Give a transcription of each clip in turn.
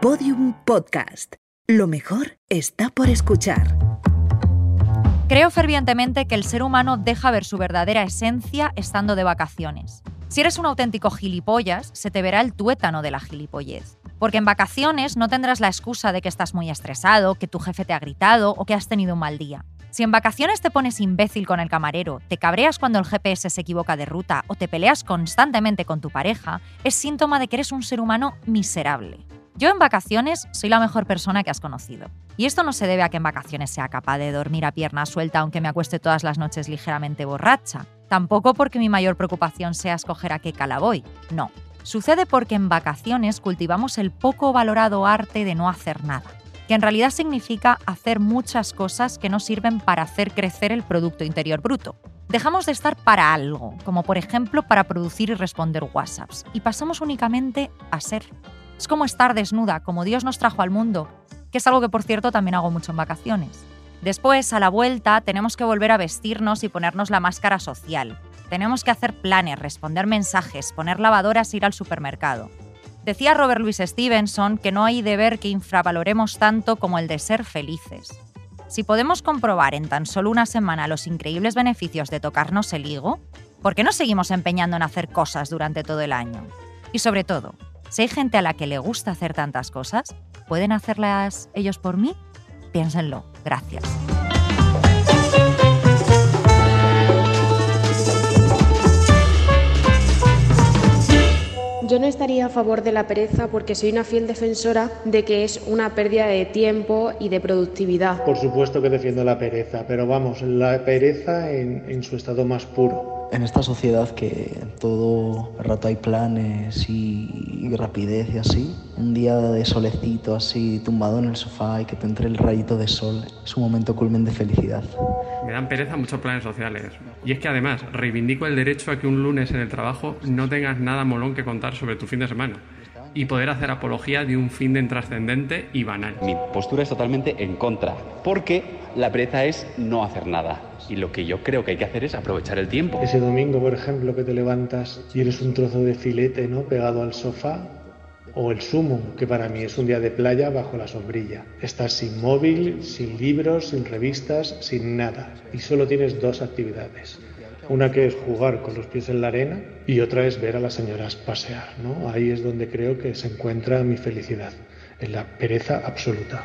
Podium Podcast. Lo mejor está por escuchar. Creo fervientemente que el ser humano deja ver su verdadera esencia estando de vacaciones. Si eres un auténtico gilipollas, se te verá el tuétano de la gilipollez. Porque en vacaciones no tendrás la excusa de que estás muy estresado, que tu jefe te ha gritado o que has tenido un mal día. Si en vacaciones te pones imbécil con el camarero, te cabreas cuando el GPS se equivoca de ruta o te peleas constantemente con tu pareja, es síntoma de que eres un ser humano miserable. Yo en vacaciones soy la mejor persona que has conocido. Y esto no se debe a que en vacaciones sea capaz de dormir a pierna suelta aunque me acueste todas las noches ligeramente borracha. Tampoco porque mi mayor preocupación sea escoger a qué cala voy. No. Sucede porque en vacaciones cultivamos el poco valorado arte de no hacer nada que en realidad significa hacer muchas cosas que no sirven para hacer crecer el Producto Interior Bruto. Dejamos de estar para algo, como por ejemplo para producir y responder WhatsApps, y pasamos únicamente a ser. Es como estar desnuda, como Dios nos trajo al mundo, que es algo que por cierto también hago mucho en vacaciones. Después, a la vuelta, tenemos que volver a vestirnos y ponernos la máscara social. Tenemos que hacer planes, responder mensajes, poner lavadoras ir al supermercado. Decía Robert Louis Stevenson que no hay deber que infravaloremos tanto como el de ser felices. Si podemos comprobar en tan solo una semana los increíbles beneficios de tocarnos el higo, ¿por qué no seguimos empeñando en hacer cosas durante todo el año? Y sobre todo, si hay gente a la que le gusta hacer tantas cosas, ¿pueden hacerlas ellos por mí? Piénsenlo. Gracias. Yo no estaría a favor de la pereza porque soy una fiel defensora de que es una pérdida de tiempo y de productividad. Por supuesto que defiendo la pereza, pero vamos, la pereza en, en su estado más puro en esta sociedad que todo el rato hay planes y, rapidez y así, un día de solecito así tumbado en el sofá y que te entre el rayito de sol es un momento culmen de felicidad. Me dan pereza muchos planes sociales. Y es que además reivindico el derecho a que un lunes en el trabajo no tengas nada molón que contar sobre tu fin de semana y poder hacer apología de un fin de intrascendente y banal. Mi postura es totalmente en contra, porque la pereza es no hacer nada. Y lo que yo creo que hay que hacer es aprovechar el tiempo. Ese domingo, por ejemplo, que te levantas y eres un trozo de filete, ¿no? Pegado al sofá. O el sumo, que para mí es un día de playa bajo la sombrilla. Estás sin móvil, sin libros, sin revistas, sin nada. Y solo tienes dos actividades. Una que es jugar con los pies en la arena y otra es ver a las señoras pasear. ¿no? Ahí es donde creo que se encuentra mi felicidad, en la pereza absoluta.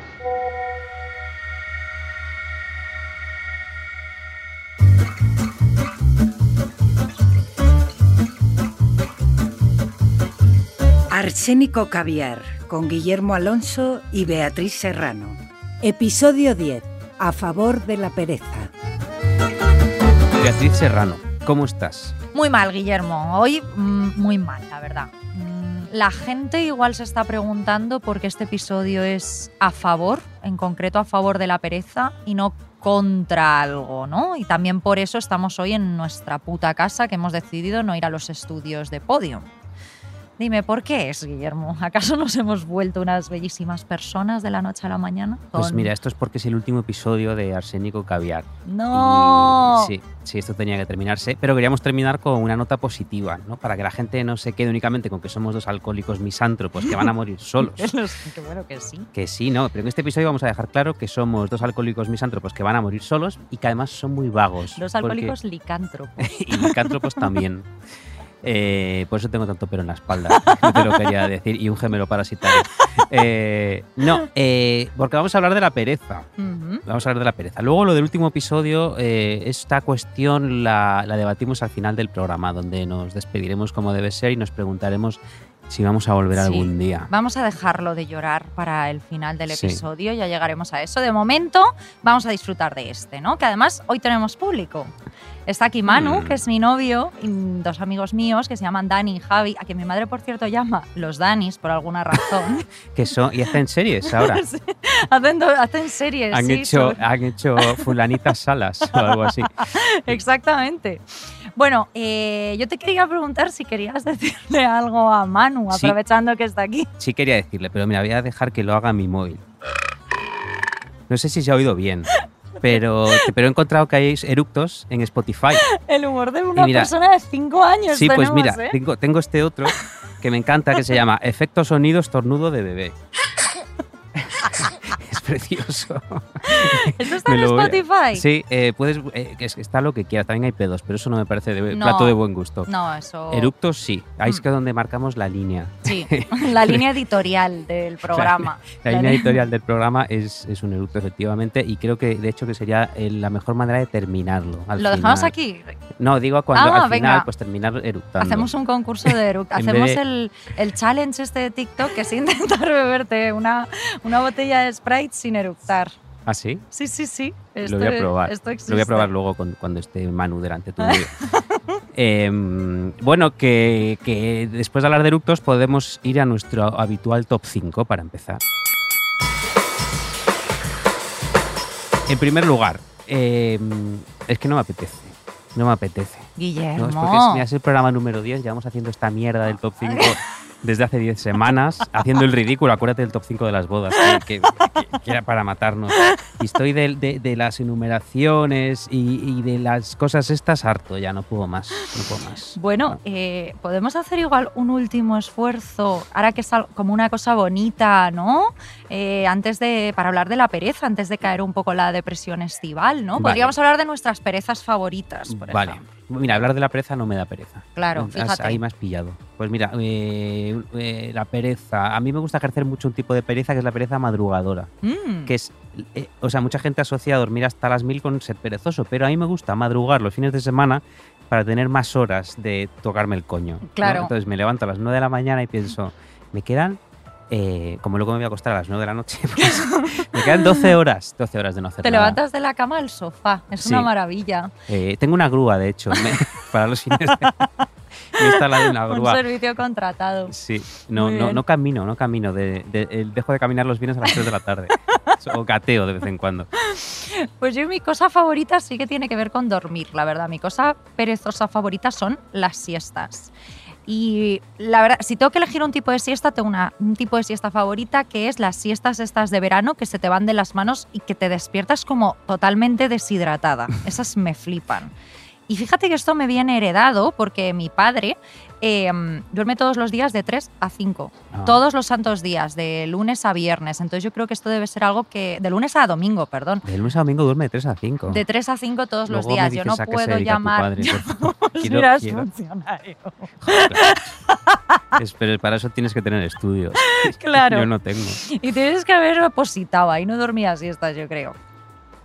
Arsénico Caviar, con Guillermo Alonso y Beatriz Serrano. Episodio 10. A favor de la pereza. Beatriz Serrano, ¿cómo estás? Muy mal, Guillermo. Hoy mm, muy mal, la verdad. Mm, la gente igual se está preguntando por qué este episodio es a favor, en concreto a favor de la pereza y no contra algo, ¿no? Y también por eso estamos hoy en nuestra puta casa que hemos decidido no ir a los estudios de Podium. Dime, ¿por qué es, Guillermo? ¿Acaso nos hemos vuelto unas bellísimas personas de la noche a la mañana? Pues mira, esto es porque es el último episodio de Arsénico Caviar. ¡No! sí, sí, esto tenía que terminarse, pero queríamos terminar con una nota positiva, ¿no? Para que la gente no se quede únicamente con que somos dos alcohólicos misántropos que van a morir solos. Qué bueno que sí. Que sí, ¿no? Pero en este episodio vamos a dejar claro que somos dos alcohólicos misántropos que van a morir solos y que además son muy vagos. Dos alcohólicos licántropos. y licántropos también. Eh, por eso tengo tanto pelo en la espalda, no te lo quería decir, y un gemelo parasitario. Eh, no, eh, porque vamos a hablar de la pereza. Vamos a hablar de la pereza. Luego lo del último episodio, esta cuestión la, la debatimos al final del programa, donde nos despediremos como debe ser y nos preguntaremos si vamos a volver algún día. Vamos a dejarlo de llorar para el final del episodio, ya llegaremos a eso. De momento, vamos a disfrutar de este, ¿no? Que además hoy tenemos público. Está aquí Manu, Mm. que es mi novio, y dos amigos míos que se llaman Dani y Javi, a quien mi madre, por cierto, llama los Danis por alguna razón. Que son, y hacen series ahora. hacen, series, Han, sí, hecho, sobre- han hecho fulanitas salas o algo así. Exactamente. Bueno, eh, yo te quería preguntar si querías decirle algo a Manu, Sí. aprovechando que está aquí. Sí quería decirle, pero mira, voy a dejar que lo haga mi móvil. No sé si se ha oído bien, pero, pero he encontrado que hay eructos en Spotify. El humor de una mira, persona de 5 años. Sí, pues mira, ¿eh? tengo, tengo este otro que me encanta que se llama Efecto sonido estornudo de bebé. Precioso. ¿Eso está en Spotify? Sí, eh, puedes, eh, que es- está lo que quieras. También hay pedos, pero eso no me parece de No. plato de buen gusto. No, eso. Eructos sí, ahí es Mm. que donde marcamos la línea. Sí, la línea editorial del programa. La línea editorial del programa es, es un eructo, efectivamente, y creo que de hecho que sería eh, la mejor manera de terminarlo. Lo dejamos aquí. No, digo cuando Ah, al final pues terminar eructando. Hacemos un concurso de eructo. Hacemos de- el, el challenge este de TikTok que es intentar beberte una, una botella de Sprite sin eructar. ¿Ah, sí? Sí, sí, sí. lo voy a Esto- probar. Esto. Lo voy a probar luego con- cuando esté Manu delante tuyo. Em, bueno, que, que después de hablar de eructos podemos ir a nuestro habitual top 5 para empezar. En primer lugar, em, es que no me apetece. No me apetece. Guillermo. No, es porque es, mira, es el programa número 10, llevamos haciendo esta mierda del top 5 desde hace 10 semanas, haciendo el ridículo. Acuérdate del top 5 de las bodas, que, que- que- que era para matarnos. Y estoy de, de- de las enumeraciones y, y de las cosas estas harto, ya no puedo más. No puedo más. Bueno, eh, podemos hacer igual un último esfuerzo, ahora que es como una cosa bonita, ¿no? Eh, antes de, para hablar de la pereza, antes de caer un poco la depresión estival, ¿no? Vale. Podríamos hablar de nuestras perezas favoritas, por Vale. ejemplo. Mira, hablar de la pereza no me da pereza. Claro, fíjate. ahí me has pillado. Pues mira, eh, eh, la pereza. A mí me gusta ejercer mucho un tipo de pereza que es la pereza madrugadora. Mm. que es, eh, o sea, mucha gente asocia a dormir hasta las mil con ser perezoso, pero a mí me gusta madrugar los fines de semana para tener más horas de tocarme el coño. ¿no? Claro. Entonces me levanto a las 9 de la mañana y pienso, me quedan, eh, como luego me voy a acostar a las 9 de la noche, pues, me quedan 12 horas, 12 horas de no hacer Te nada. levantas de la cama al sofá, es Sí. una maravilla. Eh, tengo una grúa, de hecho, me- para los fines de instalado una Un grúa. servicio contratado. Sí, no, no, no camino, no camino. De, de- eh, dejo de caminar los viernes a las 3 de la tarde. o gateo de vez en cuando. Pues yo mi cosa favorita sí que tiene que ver con dormir, la verdad. Mi cosa perezosa favorita son las siestas. Y la verdad, si tengo que elegir un tipo de siesta, tengo una, un tipo de siesta favorita que es las siestas estas de verano que se te van de las manos y que te despiertas como totalmente deshidratada. Esas me flipan. Y fíjate que esto me viene heredado porque mi padre eh, duerme todos los días de 3 a 5. Ah. Todos los santos días, de lunes a viernes. Entonces yo creo que esto debe ser algo que... De lunes a domingo, perdón. De lunes a domingo duerme de 3 a 5. De 3 a 5 todos Luego los días. Yo no puedo llamar. mira, es funcionario. Es- pero para eso tienes que tener estudios. Claro. Yo no tengo. Y tienes que haber opositado ahí, no dormía siestas, yo creo.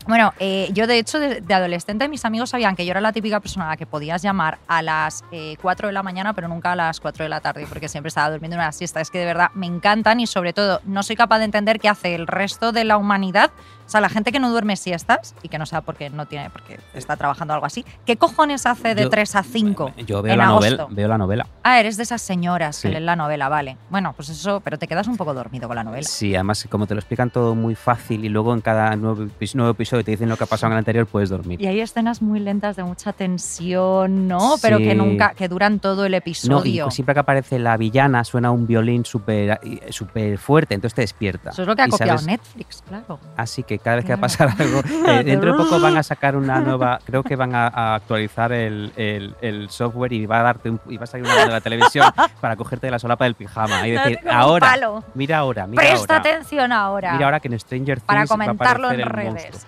Bueno, eh, yo de hecho de, adolescente mis amigos sabían que yo era la típica persona a la que podías llamar a las eh, 4 de la mañana, pero nunca a las 4 de la tarde, porque siempre estaba durmiendo una siesta. Es que de verdad me encantan y sobre todo no soy capaz de entender qué hace el resto de la humanidad. O sea, la gente que no duerme siestas y que no sea porque no tiene, porque está trabajando algo así. ¿Qué cojones hace de Yo- 3 a 5? Yo veo en la, agosto? novela, veo la novela. Ah, eres de esas señoras Sí. que leen la novela, vale. Bueno, pues eso, pero te quedas un poco dormido con la novela. Sí, además como te lo explican todo muy fácil y luego en cada nuevo, nuevo episodio te dicen lo que ha pasado en el anterior, puedes dormir. Y hay escenas muy lentas de mucha tensión, ¿no? Pero que nunca, que duran todo el No, y episodio. siempre que aparece la villana suena un violín súper súper fuerte, entonces te despierta. Eso es lo que ha copiado sabes- Netflix, claro. Así que cada vez que va a pasar algo, eh, dentro de poco van a sacar una nueva, creo que van a, a actualizar el, el- el software y va a darte un- y va a salir una de la televisión para cogerte de la solapa del pijama y decir, ahora, mira ahora, mira Presta ahora. atención ahora. Mira ahora que en Stranger Things para va a comentarlo en el redes. monstruo.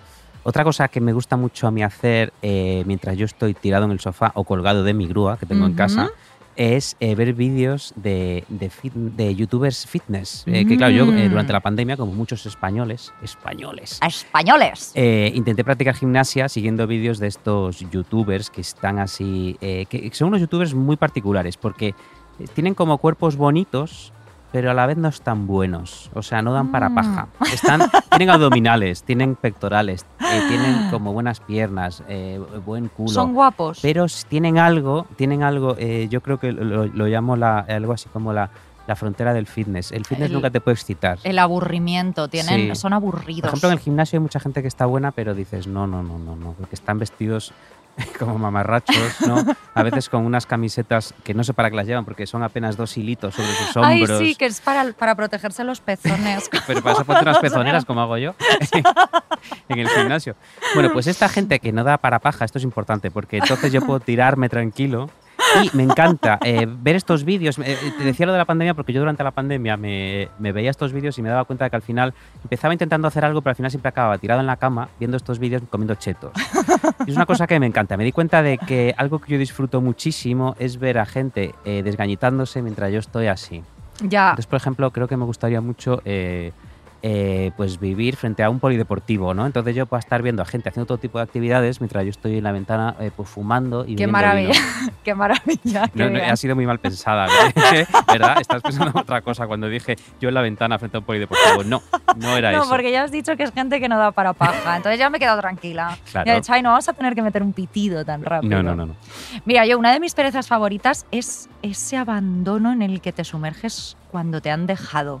Otra cosa que me gusta mucho a mí hacer eh, mientras yo estoy tirado en el sofá o colgado de mi grúa que tengo en casa es eh, ver vídeos de, de, fit- de youtubers fitness. Eh, que claro, yo eh, Mm. durante la pandemia, como muchos españoles, españoles, españoles. eh, intenté practicar gimnasia siguiendo vídeos de estos youtubers que están así, eh, que son unos youtubers muy particulares porque tienen como cuerpos bonitos, pero a la vez no están buenos, o sea, no dan para Mm. paja. Están, tienen abdominales, tienen pectorales, eh, tienen como buenas piernas, eh, buen culo. Son guapos. pero tienen algo, tienen algo, eh, yo creo que lo, lo llamo la, algo así como la, la frontera del fitness. El fitness El- nunca te puede excitar. el aburrimiento, tienen, Sí. son aburridos. Por ejemplo, en el gimnasio hay mucha gente que está buena, pero dices, no, no, no, no, no, porque están vestidos como mamarrachos, ¿no? A veces con unas camisetas que no sé para qué las llevan, porque son apenas dos hilitos sobre sus Ay, hombros. sí, que es para, para protegerse los pezones. Pero para eso ponte unas pezoneras, como hago yo, en el gimnasio. Bueno, pues esta gente que no da para paja, esto es importante, porque entonces yo puedo tirarme tranquilo Y me encanta eh, ver estos vídeos. Eh, te decía lo de la pandemia porque yo durante la pandemia me, me veía estos vídeos y me daba cuenta de que al final empezaba intentando hacer algo, pero al final siempre acababa tirado en la cama viendo estos vídeos comiendo chetos. Y es una cosa que me encanta. Me di cuenta de que algo que yo disfruto muchísimo es ver a gente eh, desgañitándose mientras yo estoy así. Ya. Entonces, por ejemplo, creo que me gustaría mucho eh, eh, pues vivir frente a un polideportivo, ¿no? Entonces yo puedo estar viendo a gente haciendo todo tipo de actividades mientras yo estoy en la ventana eh, pues fumando y Qué maravilla. vino. Qué maravilla. No, no, ha sido muy mal pensada, ¿verdad? Estás pensando en otra cosa cuando dije yo en la ventana frente a un polideportivo. No, no era No, eso. porque ya has dicho que es gente que no da para paja. Entonces ya me he quedado tranquila. Claro. Ya he dicho, "Ay, no vamos a tener que meter un pitido tan rápido. No, no, no, no. Mira, yo una de mis perezas favoritas es ese abandono en el que te sumerges cuando te han dejado.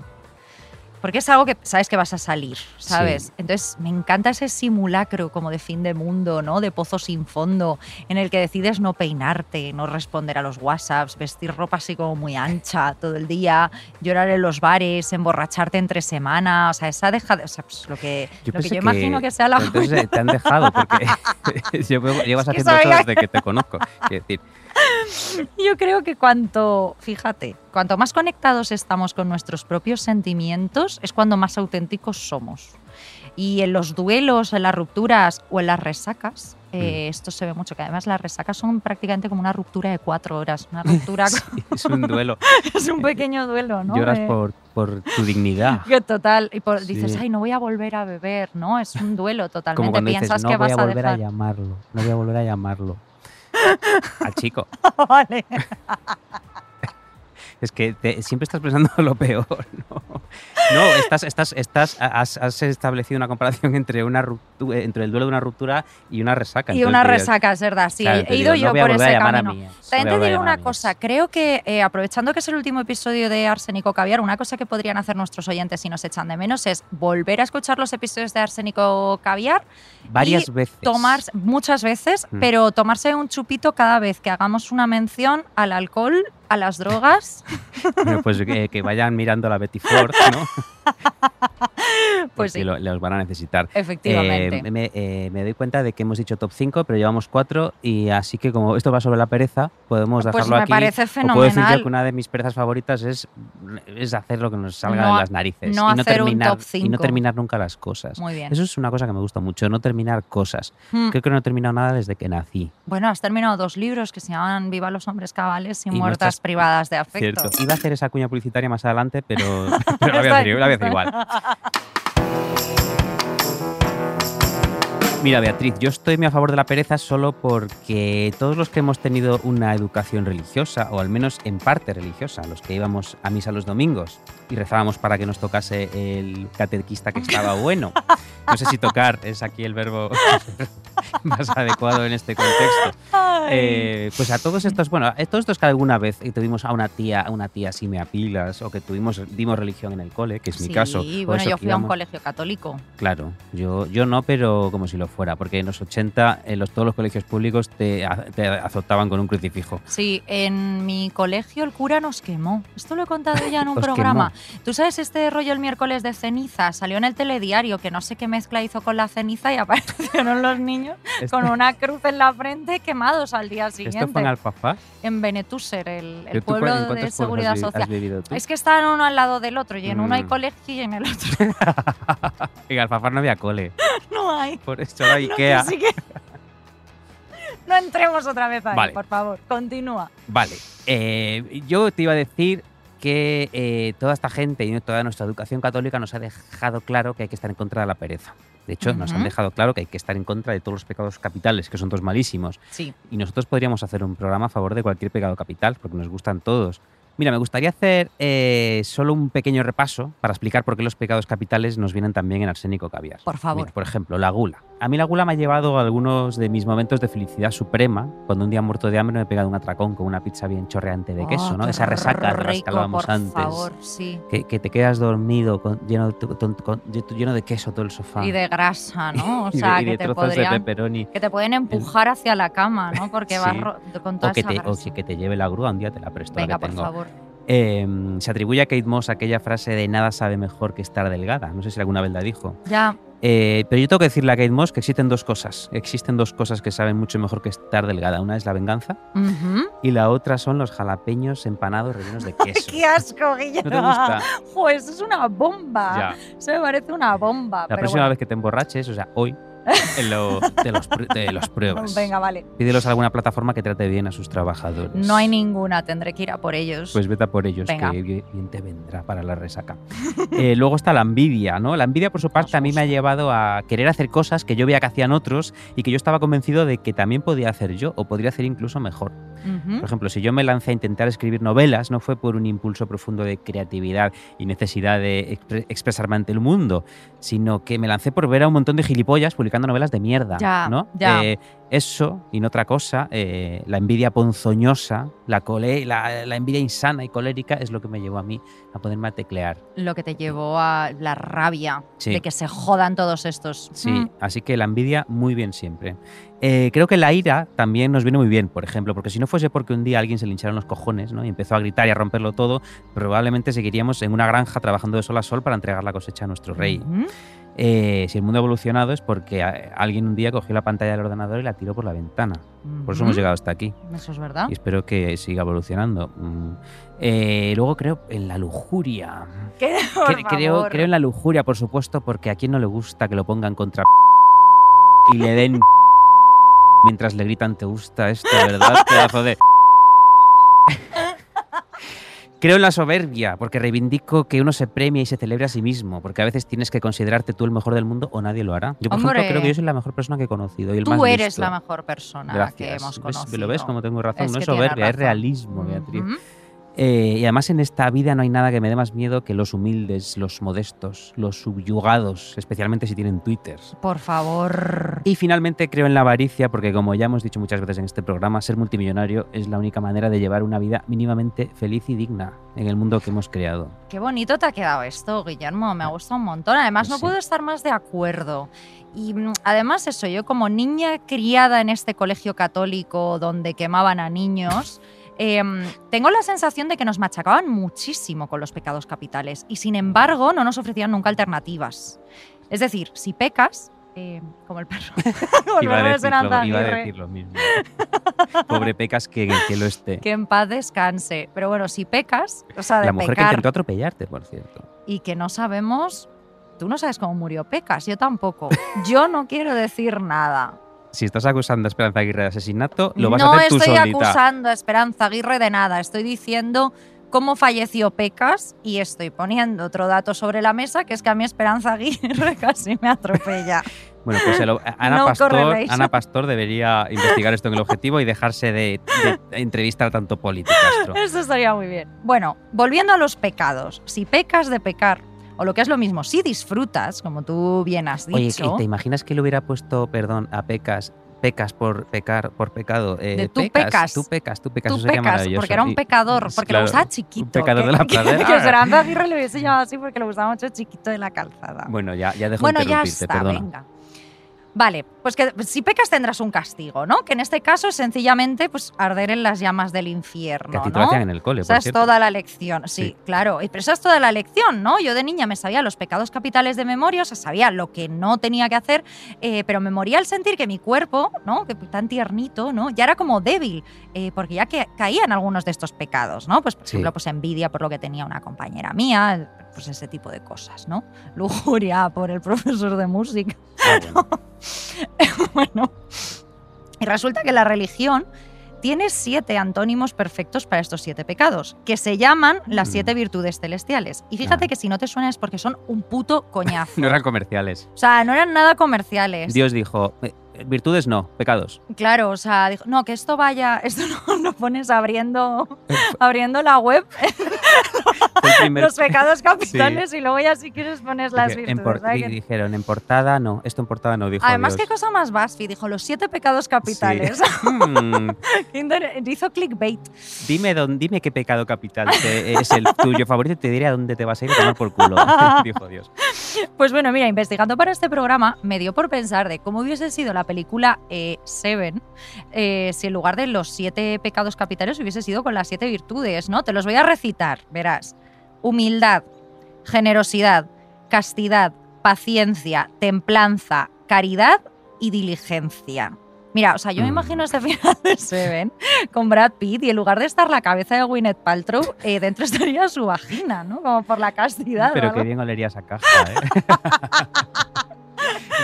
Porque es algo que sabes que vas a salir, ¿sabes? Sí. Entonces me encanta ese simulacro como de fin de mundo, ¿no? De pozo sin fondo, en el que decides no peinarte, no responder a los WhatsApps, vestir ropa así como muy ancha todo el día, llorar en los bares, emborracharte entre semana, o sea, esa dejada, o sea, pues, lo que lo que pensé yo imagino que sea la Entonces eh, te han dejado porque yo llevas Es que haciendo sabía eso que- desde que te conozco. Quiero decir, Yo creo que cuanto, fíjate, cuanto más conectados estamos con nuestros propios sentimientos, es cuando más auténticos somos. Y en los duelos, en las rupturas o en las resacas, eh, esto se ve mucho, que además las resacas son prácticamente como una ruptura de cuatro horas. Una ruptura es un duelo. es un pequeño duelo, ¿no? Lloras De- por, por tu dignidad. que total, y por- Sí. dices, ay, no voy a volver a beber, ¿no? Es un duelo totalmente. Como cuando Piensas dices, no que voy vas a a, volver a dejar. llamarlo, no voy a volver a llamarlo. Al chico. vale. Es que te- siempre estás pensando lo peor, ¿no? No, estás, estás, estás, has, has establecido una comparación entre una ruptura, entre el duelo de una ruptura y una resaca. Y una resaca, es verdad, sí. claro, he ido digo, yo no voy a por a ese a camino. También te digo una cosa, creo que eh, aprovechando que es el último episodio de Arsénico Caviar, una cosa que podrían hacer nuestros oyentes si nos echan de menos es volver a escuchar los episodios de Arsénico Caviar Varias y veces. tomar muchas veces, Mm. pero tomarse un chupito cada vez que hagamos una mención al alcohol, a las drogas, Bueno, pues que, que vayan mirando a la Betty Ford, ¿no? pues sí, lo- los van a necesitar. efectivamente. Eh, me, eh, me doy cuenta de que hemos dicho top 5, pero llevamos 4 y así que como esto va sobre la pereza, podemos Pues dejarlo me aquí. parece O puedo decir yo fenomenal. que una de mis perezas favoritas es, es hacer lo que nos salga No de las narices no y, no hacer un terminar, top y no cinco. terminar nunca las cosas. Muy bien. Eso es una cosa que me gusta mucho, no terminar cosas. Mm. Creo que no he terminado nada desde que nací. Bueno, has terminado dos libros que se llaman Viva los hombres cabales y, Y muertas nuestras- privadas de afecto. Cierto. Iba a hacer esa cuña publicitaria más adelante, pero, pero la, voy a hacer, la igual. Mira, Beatriz, yo estoy a favor de la pereza solo porque todos los que hemos tenido una educación religiosa, o al menos en parte religiosa, los que íbamos a misa los domingos y rezábamos para que nos tocase el catequista que estaba bueno. No sé si tocar es aquí el verbo más adecuado en este contexto. Eh, pues a todos estos, bueno, a todos estos que alguna vez tuvimos a una tía, a una tía así me apilas, o que tuvimos, dimos religión en el cole, que es mi Sí, caso. o bueno, yo fui a un íbamos- colegio católico. Claro, yo, yo no, pero como si lo fuera, porque en los 80 en los, todos los colegios públicos te, te azotaban con un crucifijo. Sí, en mi colegio el cura nos quemó. Esto lo he contado ya en un programa. ¿Tú sabes este rollo el miércoles de ceniza? Salió en el telediario que no sé qué mezcla hizo con la ceniza y aparecieron los niños Esto, con una cruz en la frente quemados al día siguiente. esto fue en Alfafar. En Benetúser, el, el ¿Tú cu- en pueblo de seguridad social. Es que estaban uno al lado del otro y en uno hay Mm. colegio y en el otro En Alfafar no había cole, no hay. por eso No, Ikea. que sí que- No entremos otra vez ahí, Vale. por favor. Continúa. Vale, eh, yo te iba a decir que eh, toda esta gente y toda nuestra educación católica nos ha dejado claro que hay que estar en contra de la pereza. De hecho, nos han dejado claro que hay que estar en contra de todos los pecados capitales, que son todos malísimos. Sí. Y nosotros podríamos hacer un programa a favor de cualquier pecado capital, porque nos gustan todos. Mira, me gustaría hacer eh, solo un pequeño repaso para explicar por qué los pecados capitales nos vienen también en arsénico caviar. Por favor. Mira, por ejemplo, la gula. A mí la gula me ha llevado a algunos de mis momentos de felicidad suprema, cuando un día muerto de hambre me he pegado un atracón con una pizza bien chorreante de queso, Oh, ¿no? Esa resaca de rico, que hablábamos por antes. favor, sí. Que, que te quedas dormido con- lleno, de, con- con- lleno de queso todo el sofá. Y de grasa, ¿no? O Y de- sea, y de que te de que pueden empujar hacia la cama, ¿no? Porque vas Sí. con toda O que, esa te, o grasa. que te lleve la grúa, un día te la presto. la que por tengo. favor. Eh, se atribuye a Kate Moss aquella frase de nada sabe mejor que estar delgada. No sé si alguna vez la dijo. Ya, Eh, pero yo tengo que decirle a Kate Moss que existen dos cosas. Existen dos cosas que saben mucho mejor que estar delgada. Una es la venganza y la otra son los jalapeños empanados rellenos de queso. ¡Qué asco, Guillermo! ¿No te gusta? Joder, eso es una bomba. Ya. Eso me parece una bomba. La pero próxima bueno. vez que te emborraches, o sea, hoy, en lo- te, los, pruebas. Venga, vale. Pídelos a alguna plataforma que trate bien a sus trabajadores. No hay ninguna, tendré que ir a por ellos. Pues vete a por ellos, Venga. que bien bien te vendrá para la resaca. Eh, luego está la envidia, ¿no? La envidia, por su parte, a mí me ha llevado a querer hacer cosas que yo veía que hacían otros y que yo estaba convencido de que también podía hacer yo o podría hacer incluso mejor. Ujú. Por ejemplo, si yo me lancé a intentar escribir novelas, no fue por un impulso profundo de creatividad y necesidad de expre- expresarme ante el mundo, sino que me lancé por ver a un montón de gilipollas publicando novelas de mierda, Ya, ¿no? ya. Eh, eso y no otra cosa, eh, la envidia ponzoñosa, la, cole- la, la envidia insana y colérica es lo que me llevó a mí a ponerme a teclear. Lo que te llevó a la rabia Sí. de que se jodan todos estos. Sí, Mm. así que la envidia muy bien siempre. Eh, creo que la ira también nos viene muy bien, por ejemplo, porque si no fuese porque un día alguien se le hincharon los cojones ¿no? y empezó a gritar y a romperlo todo, probablemente seguiríamos en una granja trabajando de sol a sol para entregar la cosecha a nuestro rey. Eh, si el mundo ha evolucionado es porque a- alguien un día cogió la pantalla del ordenador y la tiró por la ventana. Por eso hemos llegado hasta aquí. Eso es verdad. Y espero que siga evolucionando. Mm. Eh, luego creo en la lujuria. ¿Qué? Por Cre- creo, favor. creo en la lujuria, por supuesto, porque a quien no le gusta que lo pongan contra y le den mientras le gritan te gusta esto, ¿verdad? Pedazo de... Creo en la soberbia, porque reivindico que uno se premia y se celebra a sí mismo, porque a veces tienes que considerarte tú el mejor del mundo o nadie lo hará. Yo, por Hombre. ejemplo, creo que yo soy la mejor persona que he conocido y el Tú más eres listo. la mejor persona Gracias. que hemos ¿Ves? conocido. ¿Lo ves como tengo razón? Es no es soberbia, es realismo, Beatriz. Eh, y además en esta vida no hay nada que me dé más miedo que los humildes, los modestos, los subyugados, especialmente si tienen Twitter. Por favor. Y finalmente creo en la avaricia porque como ya hemos dicho muchas veces en este programa, ser multimillonario es la única manera de llevar una vida mínimamente feliz y digna en el mundo que hemos creado. Qué bonito te ha quedado esto, Guillermo. Me ha gustado un montón. Además, no Sí. puedo estar más de acuerdo. Y mm, además eso, yo como niña criada en este colegio católico donde quemaban a niños, em, tengo la sensación de que nos machacaban muchísimo con los pecados capitales y sin embargo no nos ofrecían nunca alternativas. Es decir, si pecas, eh, como el perro, como Iba a, decir lo, iba a decir lo mismo. Pobre Pecas que, que lo esté. que en paz descanse. Pero bueno, si pecas, o sea, de La mujer que pecar intentó atropellarte, por cierto. y que no sabemos. Tú no sabes cómo murió Pecas, yo tampoco. Yo no quiero decir nada. Si estás acusando a Esperanza Aguirre de asesinato, lo vas no a hacer tú estoy solita. acusando a Esperanza Aguirre de nada, estoy diciendo cómo falleció Pecas y estoy poniendo otro dato sobre la mesa, que es que a mí Esperanza Aguirre casi me atropella. Bueno, pues el- Ana, No Pastor. Ana Pastor debería investigar esto en el objetivo y dejarse de, de entrevistar a tanto político. Eso estaría muy bien. Bueno, volviendo a los pecados. Si pecas de pecar, o lo que es lo mismo, si disfrutas, como tú bien has Oye, dicho, ¿y ¿te imaginas que le hubiera puesto, perdón, a Pecas, Pecas por pecar, por pecado? eh, De tú pecas. Tú pecas, tú pecas. tú eso sería pecas, maravilloso. porque era un pecador, porque claro, lo gustaba chiquito. un pecador que, de la pradera. Que Aguirre le hubiese llamado así porque le gustaba mucho chiquito de la calzada. Bueno, ya, ya dejo Bueno, de ya interrumpirte, está, perdona. venga. Vale, pues que si pecas tendrás un castigo, ¿no? Que en este caso es sencillamente pues, arder en las llamas del infierno, Que a ti te ¿no? hacían en el cole, Esa por es cierto. toda la lección, sí, Sí. claro. Pero esa es toda la lección, ¿no? Yo de niña me sabía los pecados capitales de memoria, o sea, sabía lo que no tenía que hacer, eh, pero me moría al sentir que mi cuerpo, ¿no? Que tan tiernito, ¿no? Ya era como débil, eh, porque ya que caían algunos de estos pecados, ¿no? Pues, por Sí. ejemplo, pues envidia por lo que tenía una compañera mía, pues ese tipo de cosas, ¿no? Lujuria por el profesor de música. Ah, bueno. bueno, y resulta que la religión tiene siete antónimos perfectos para estos siete pecados, que se llaman las Mm. siete virtudes celestiales. Y fíjate Ah. que si no te suena es porque son un puto coñazo. No eran comerciales. O sea, no eran nada comerciales. Dios dijo, "Eh, virtudes no, pecados. Claro, o sea, dijo, no, que esto vaya, esto no lo pones abriendo, abriendo la web, los pecados capitales, y luego ya si quieres pones las Dije, en virtudes. Que- dijeron, en portada no, esto en portada no, dijo Además, Dios. qué cosa más BuzzFeed, dijo, los siete pecados capitales. Mm, Inter- Hizo clickbait. dime, dónde- dime qué pecado capital te- es el tuyo favorito y te diré a dónde te vas a ir a tomar por culo, dijo Dios. Pues bueno, mira, investigando para este programa, me dio por pensar de cómo hubiese sido la película eh, Seven eh, si en lugar de los siete pecados capitales hubiese sido con las siete virtudes, ¿no? Te los voy a recitar, verás. Humildad, generosidad, castidad, paciencia, templanza, caridad y diligencia. Mira, o sea, yo me Mm. imagino este final de Seven con Brad Pitt y en lugar de estar la cabeza de Gwyneth Paltrow, eh, dentro estaría su vagina, ¿no? Como por la castidad. Pero qué bien olería esa caja, ¿eh?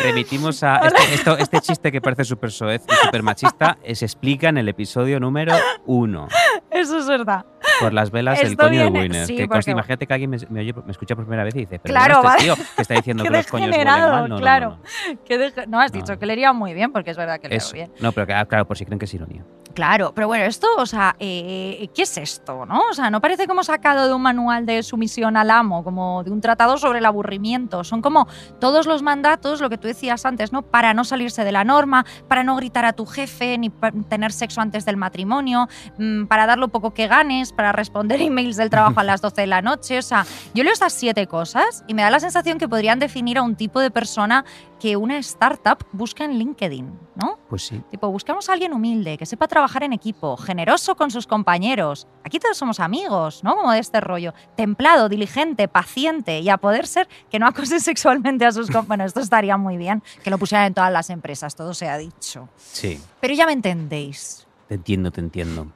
Remitimos a este, esto- este chiste que parece súper soez y súper machista, eh, se explica en el episodio número uno, Eso es verdad. Por las velas del Esto coño de viene- Winner. sí, que porque- imagínate que alguien me, me oye- me escucha por primera vez y dice, pero Claro, bueno, este tío que está diciendo que los coños mal. No, claro. no, no. Que No, has dicho que le iría muy bien, porque es verdad que le iría bien. No, pero que- ah, claro, por si creen que es ironía. Claro, pero bueno, esto, o sea, eh, ¿qué es esto, no? O sea, no parece como sacado de un manual de sumisión al amo, como de un tratado sobre el aburrimiento. Son como todos los mandatos, lo que tú decías antes, ¿no? Para no salirse de la norma, para no gritar a tu jefe, ni tener sexo antes del matrimonio, mm, para dar lo poco que ganes, para responder emails del trabajo a las 12 de la noche. O sea, yo leo estas siete cosas y me da la sensación que podrían definir a un tipo de persona que una startup busca en LinkedIn, ¿no? Pues sí. Tipo, buscamos a alguien humilde, que sepa trabajar en equipo, generoso con sus compañeros. Aquí todos somos amigos, ¿no? Como de este rollo. Templado, diligente, paciente y a poder ser que no acose sexualmente a sus compañeros. Bueno, esto estaría muy bien que lo pusieran en todas las empresas, todo se ha dicho. Sí, Pero ya me entendéis. te entiendo, te entiendo.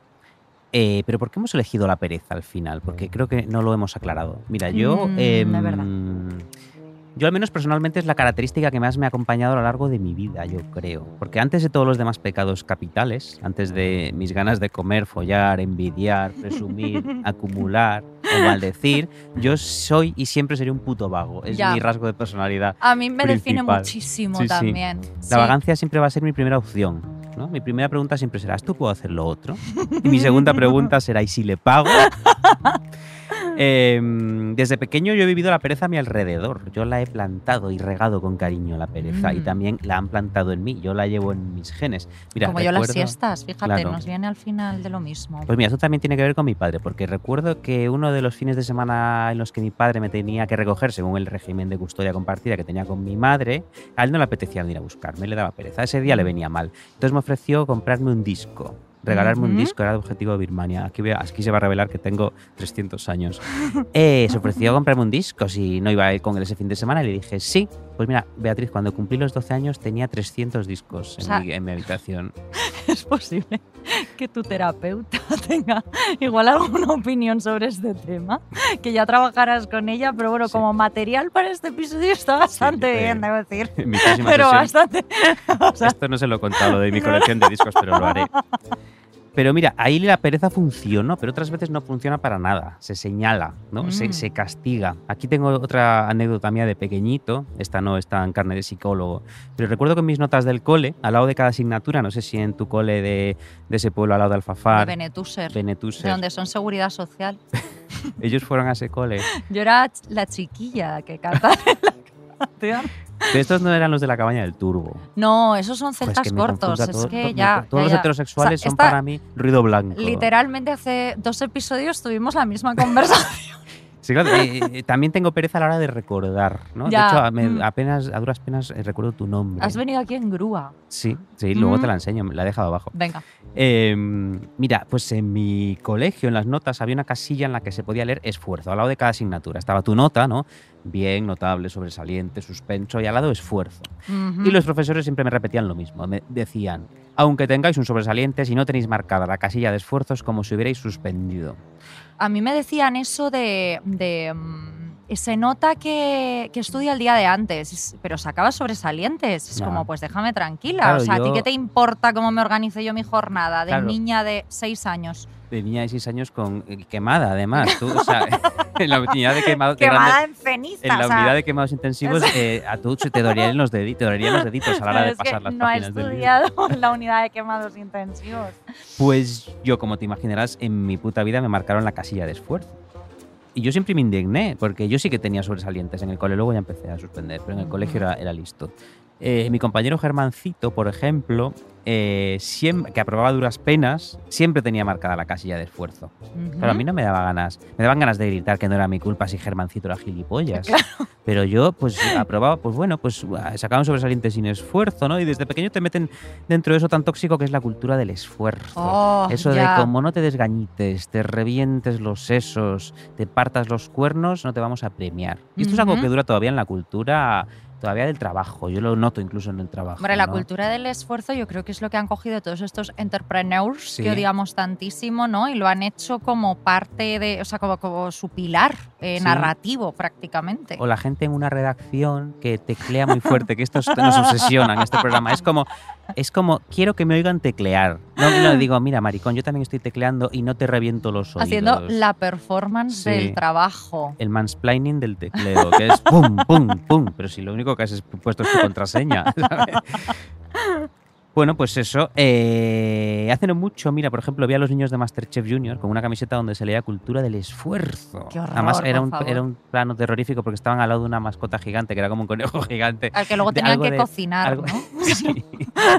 Eh, pero ¿por qué hemos elegido la pereza al final? Porque creo que no lo hemos aclarado. Mira, yo... Mm, em, es verdad. Yo al menos personalmente es la característica que más me ha acompañado a lo largo de mi vida, yo creo. Porque antes de todos los demás pecados capitales, antes de mis ganas de comer, follar, envidiar, presumir, acumular o maldecir, yo soy y siempre seré un puto vago. Es Ya. mi rasgo de personalidad. A mí me define Principal. muchísimo Sí, sí. también. La Sí. vagancia siempre va a ser mi primera opción. Mi primera pregunta siempre será, ¿esto puedo hacer lo otro? Y mi segunda pregunta será, ¿y si le pago? Em, desde pequeño yo he vivido la pereza a mi alrededor. Yo la he plantado y regado con cariño la pereza y Mm. también la han plantado en mí. Yo la llevo en mis genes. Mira, Como yo las recuerdo- siestas, fíjate, Claro. nos viene al final de lo mismo. Pues mira, esto también tiene que ver con mi padre, porque recuerdo que uno de los fines de semana en los que mi padre me tenía que recoger, según el régimen de custodia compartida que tenía con mi madre, a él no le apetecía venir a buscarme, le daba pereza. Ese día le venía mal. Entonces me ofreció comprarme un disco. Regalarme un disco era el objetivo de Birmania. Aquí, a- aquí se va a revelar que tengo 300 años. Eh, se ofreció comprarme un disco si no iba a ir con él ese fin de semana y le dije sí. Pues mira, Beatriz, cuando cumplí los 12 años tenía 300 discos en, O sea, mi, en mi habitación. es posible que tu terapeuta tenga igual alguna opinión sobre este tema, que ya trabajarás con ella, pero bueno, Sí. como material para este episodio está bastante eh, bien, debo decir. Pero sesión- bastante. o sea, Esto no se lo he contado, lo de mi colección de discos, pero lo haré. Pero mira, ahí la pereza funcionó, pero otras veces no funciona para nada. Se señala, ¿no? Se, Mm. se castiga. Aquí tengo otra anécdota mía de pequeñito. Esta no está en carne de psicólogo. Pero recuerdo que en mis notas del cole, al lado de cada asignatura, no sé si en tu cole de, de ese pueblo al lado de de Alfafar, Benetuser, Benetuser, de donde son seguridad social. ellos fueron a ese cole. Yo era la chiquilla que cantaba en la canción. Pero estos no eran los de la cabaña del turbo. No, esos son Joder, celtas cortos. Es que ya. Todos ya, los ya. heterosexuales O sea, son esta- para mí ruido blanco. Literalmente hace dos episodios tuvimos la misma conversación. Sí, claro, eh, también tengo pereza a la hora de recordar, ¿no? Ya, De hecho, a- me- mm. apenas, a duras penas eh, recuerdo tu nombre. Has venido aquí en grúa. Sí, sí, luego te Mm. la enseño, me la he dejado abajo. Venga. Eh, mira, pues en mi colegio, en las notas, había una casilla en la que se podía leer esfuerzo, al lado de cada asignatura. Estaba tu nota, ¿no? Bien, notable, sobresaliente, suspenso, y al lado esfuerzo. Y los profesores siempre me repetían lo mismo. Me decían, aunque tengáis un sobresaliente, si no tenéis marcada la casilla de esfuerzos, como si hubierais suspendido. A mí me decían eso de. de, mm, se nota que, que estudia el día de antes, es- pero sacaba sobresalientes. Es como, pues déjame tranquila. Claro, o sea, ¿a ti qué te importa cómo me organice yo mi jornada de Claro. niña de seis años? De niña de 6 años con eh, quemada, además. Tú, o sea, en la unidad de quemado de Quemada en ceniza. En la o sea, unidad de quemados intensivos, eh, a tú se te dolerían los, deditos, te dolerían los deditos a la hora de es que pasar las no páginas del libro. estudiado la unidad de quemados intensivos. Pues yo, como te imaginarás, en mi puta vida me marcaron la casilla de esfuerzo. Y yo siempre me indigné, porque yo sí que tenía sobresalientes en el cole, luego ya empecé a suspender, pero en el colegio era, era listo. Eh, mi compañero Germancito, por ejemplo, eh, siempre, que aprobaba duras penas, siempre tenía marcada la casilla de esfuerzo. Pero a mí no me daba ganas, me daban ganas de gritar que no era mi culpa si Germancito era gilipollas. Pero yo, pues, aprobaba, pues bueno, pues sacaba un sobresaliente sin esfuerzo, ¿no? Y desde pequeño te meten dentro de eso tan tóxico que es la cultura del esfuerzo. Oh, eso de como no te desgañites, te revientes los sesos, te partas los cuernos, no te vamos a premiar. Y esto es algo que dura todavía en la cultura todavía del trabajo. Yo lo noto incluso en el trabajo. Hombre, la ¿no? cultura del esfuerzo yo creo que es lo que han cogido todos estos entrepreneurs Sí. que odiamos tantísimo, ¿no? Y lo han hecho como parte de, o sea, como, como su pilar eh, Sí. narrativo prácticamente. O la gente en una redacción que teclea muy fuerte, que estos nos obsesionan este programa. Es como, es como, quiero que me oigan teclear. No, no digo, mira, maricón, yo también estoy tecleando y no te reviento los oídos. Haciendo la performance Sí. del trabajo. El mansplaining del tecleo, que es pum, pum, pum. Pero si lo único que has puesto es tu contraseña. ¿sabes? Bueno, pues eso. Eh, hace no mucho, mira, por ejemplo, vi a los niños de Masterchef Junior con una camiseta donde se leía cultura del esfuerzo. Qué horror, Además, era por un, favor. era un plano terrorífico porque estaban al lado de una mascota gigante, que era como un conejo gigante. Al que luego tenían que de- cocinar, algo- ¿no? Sí.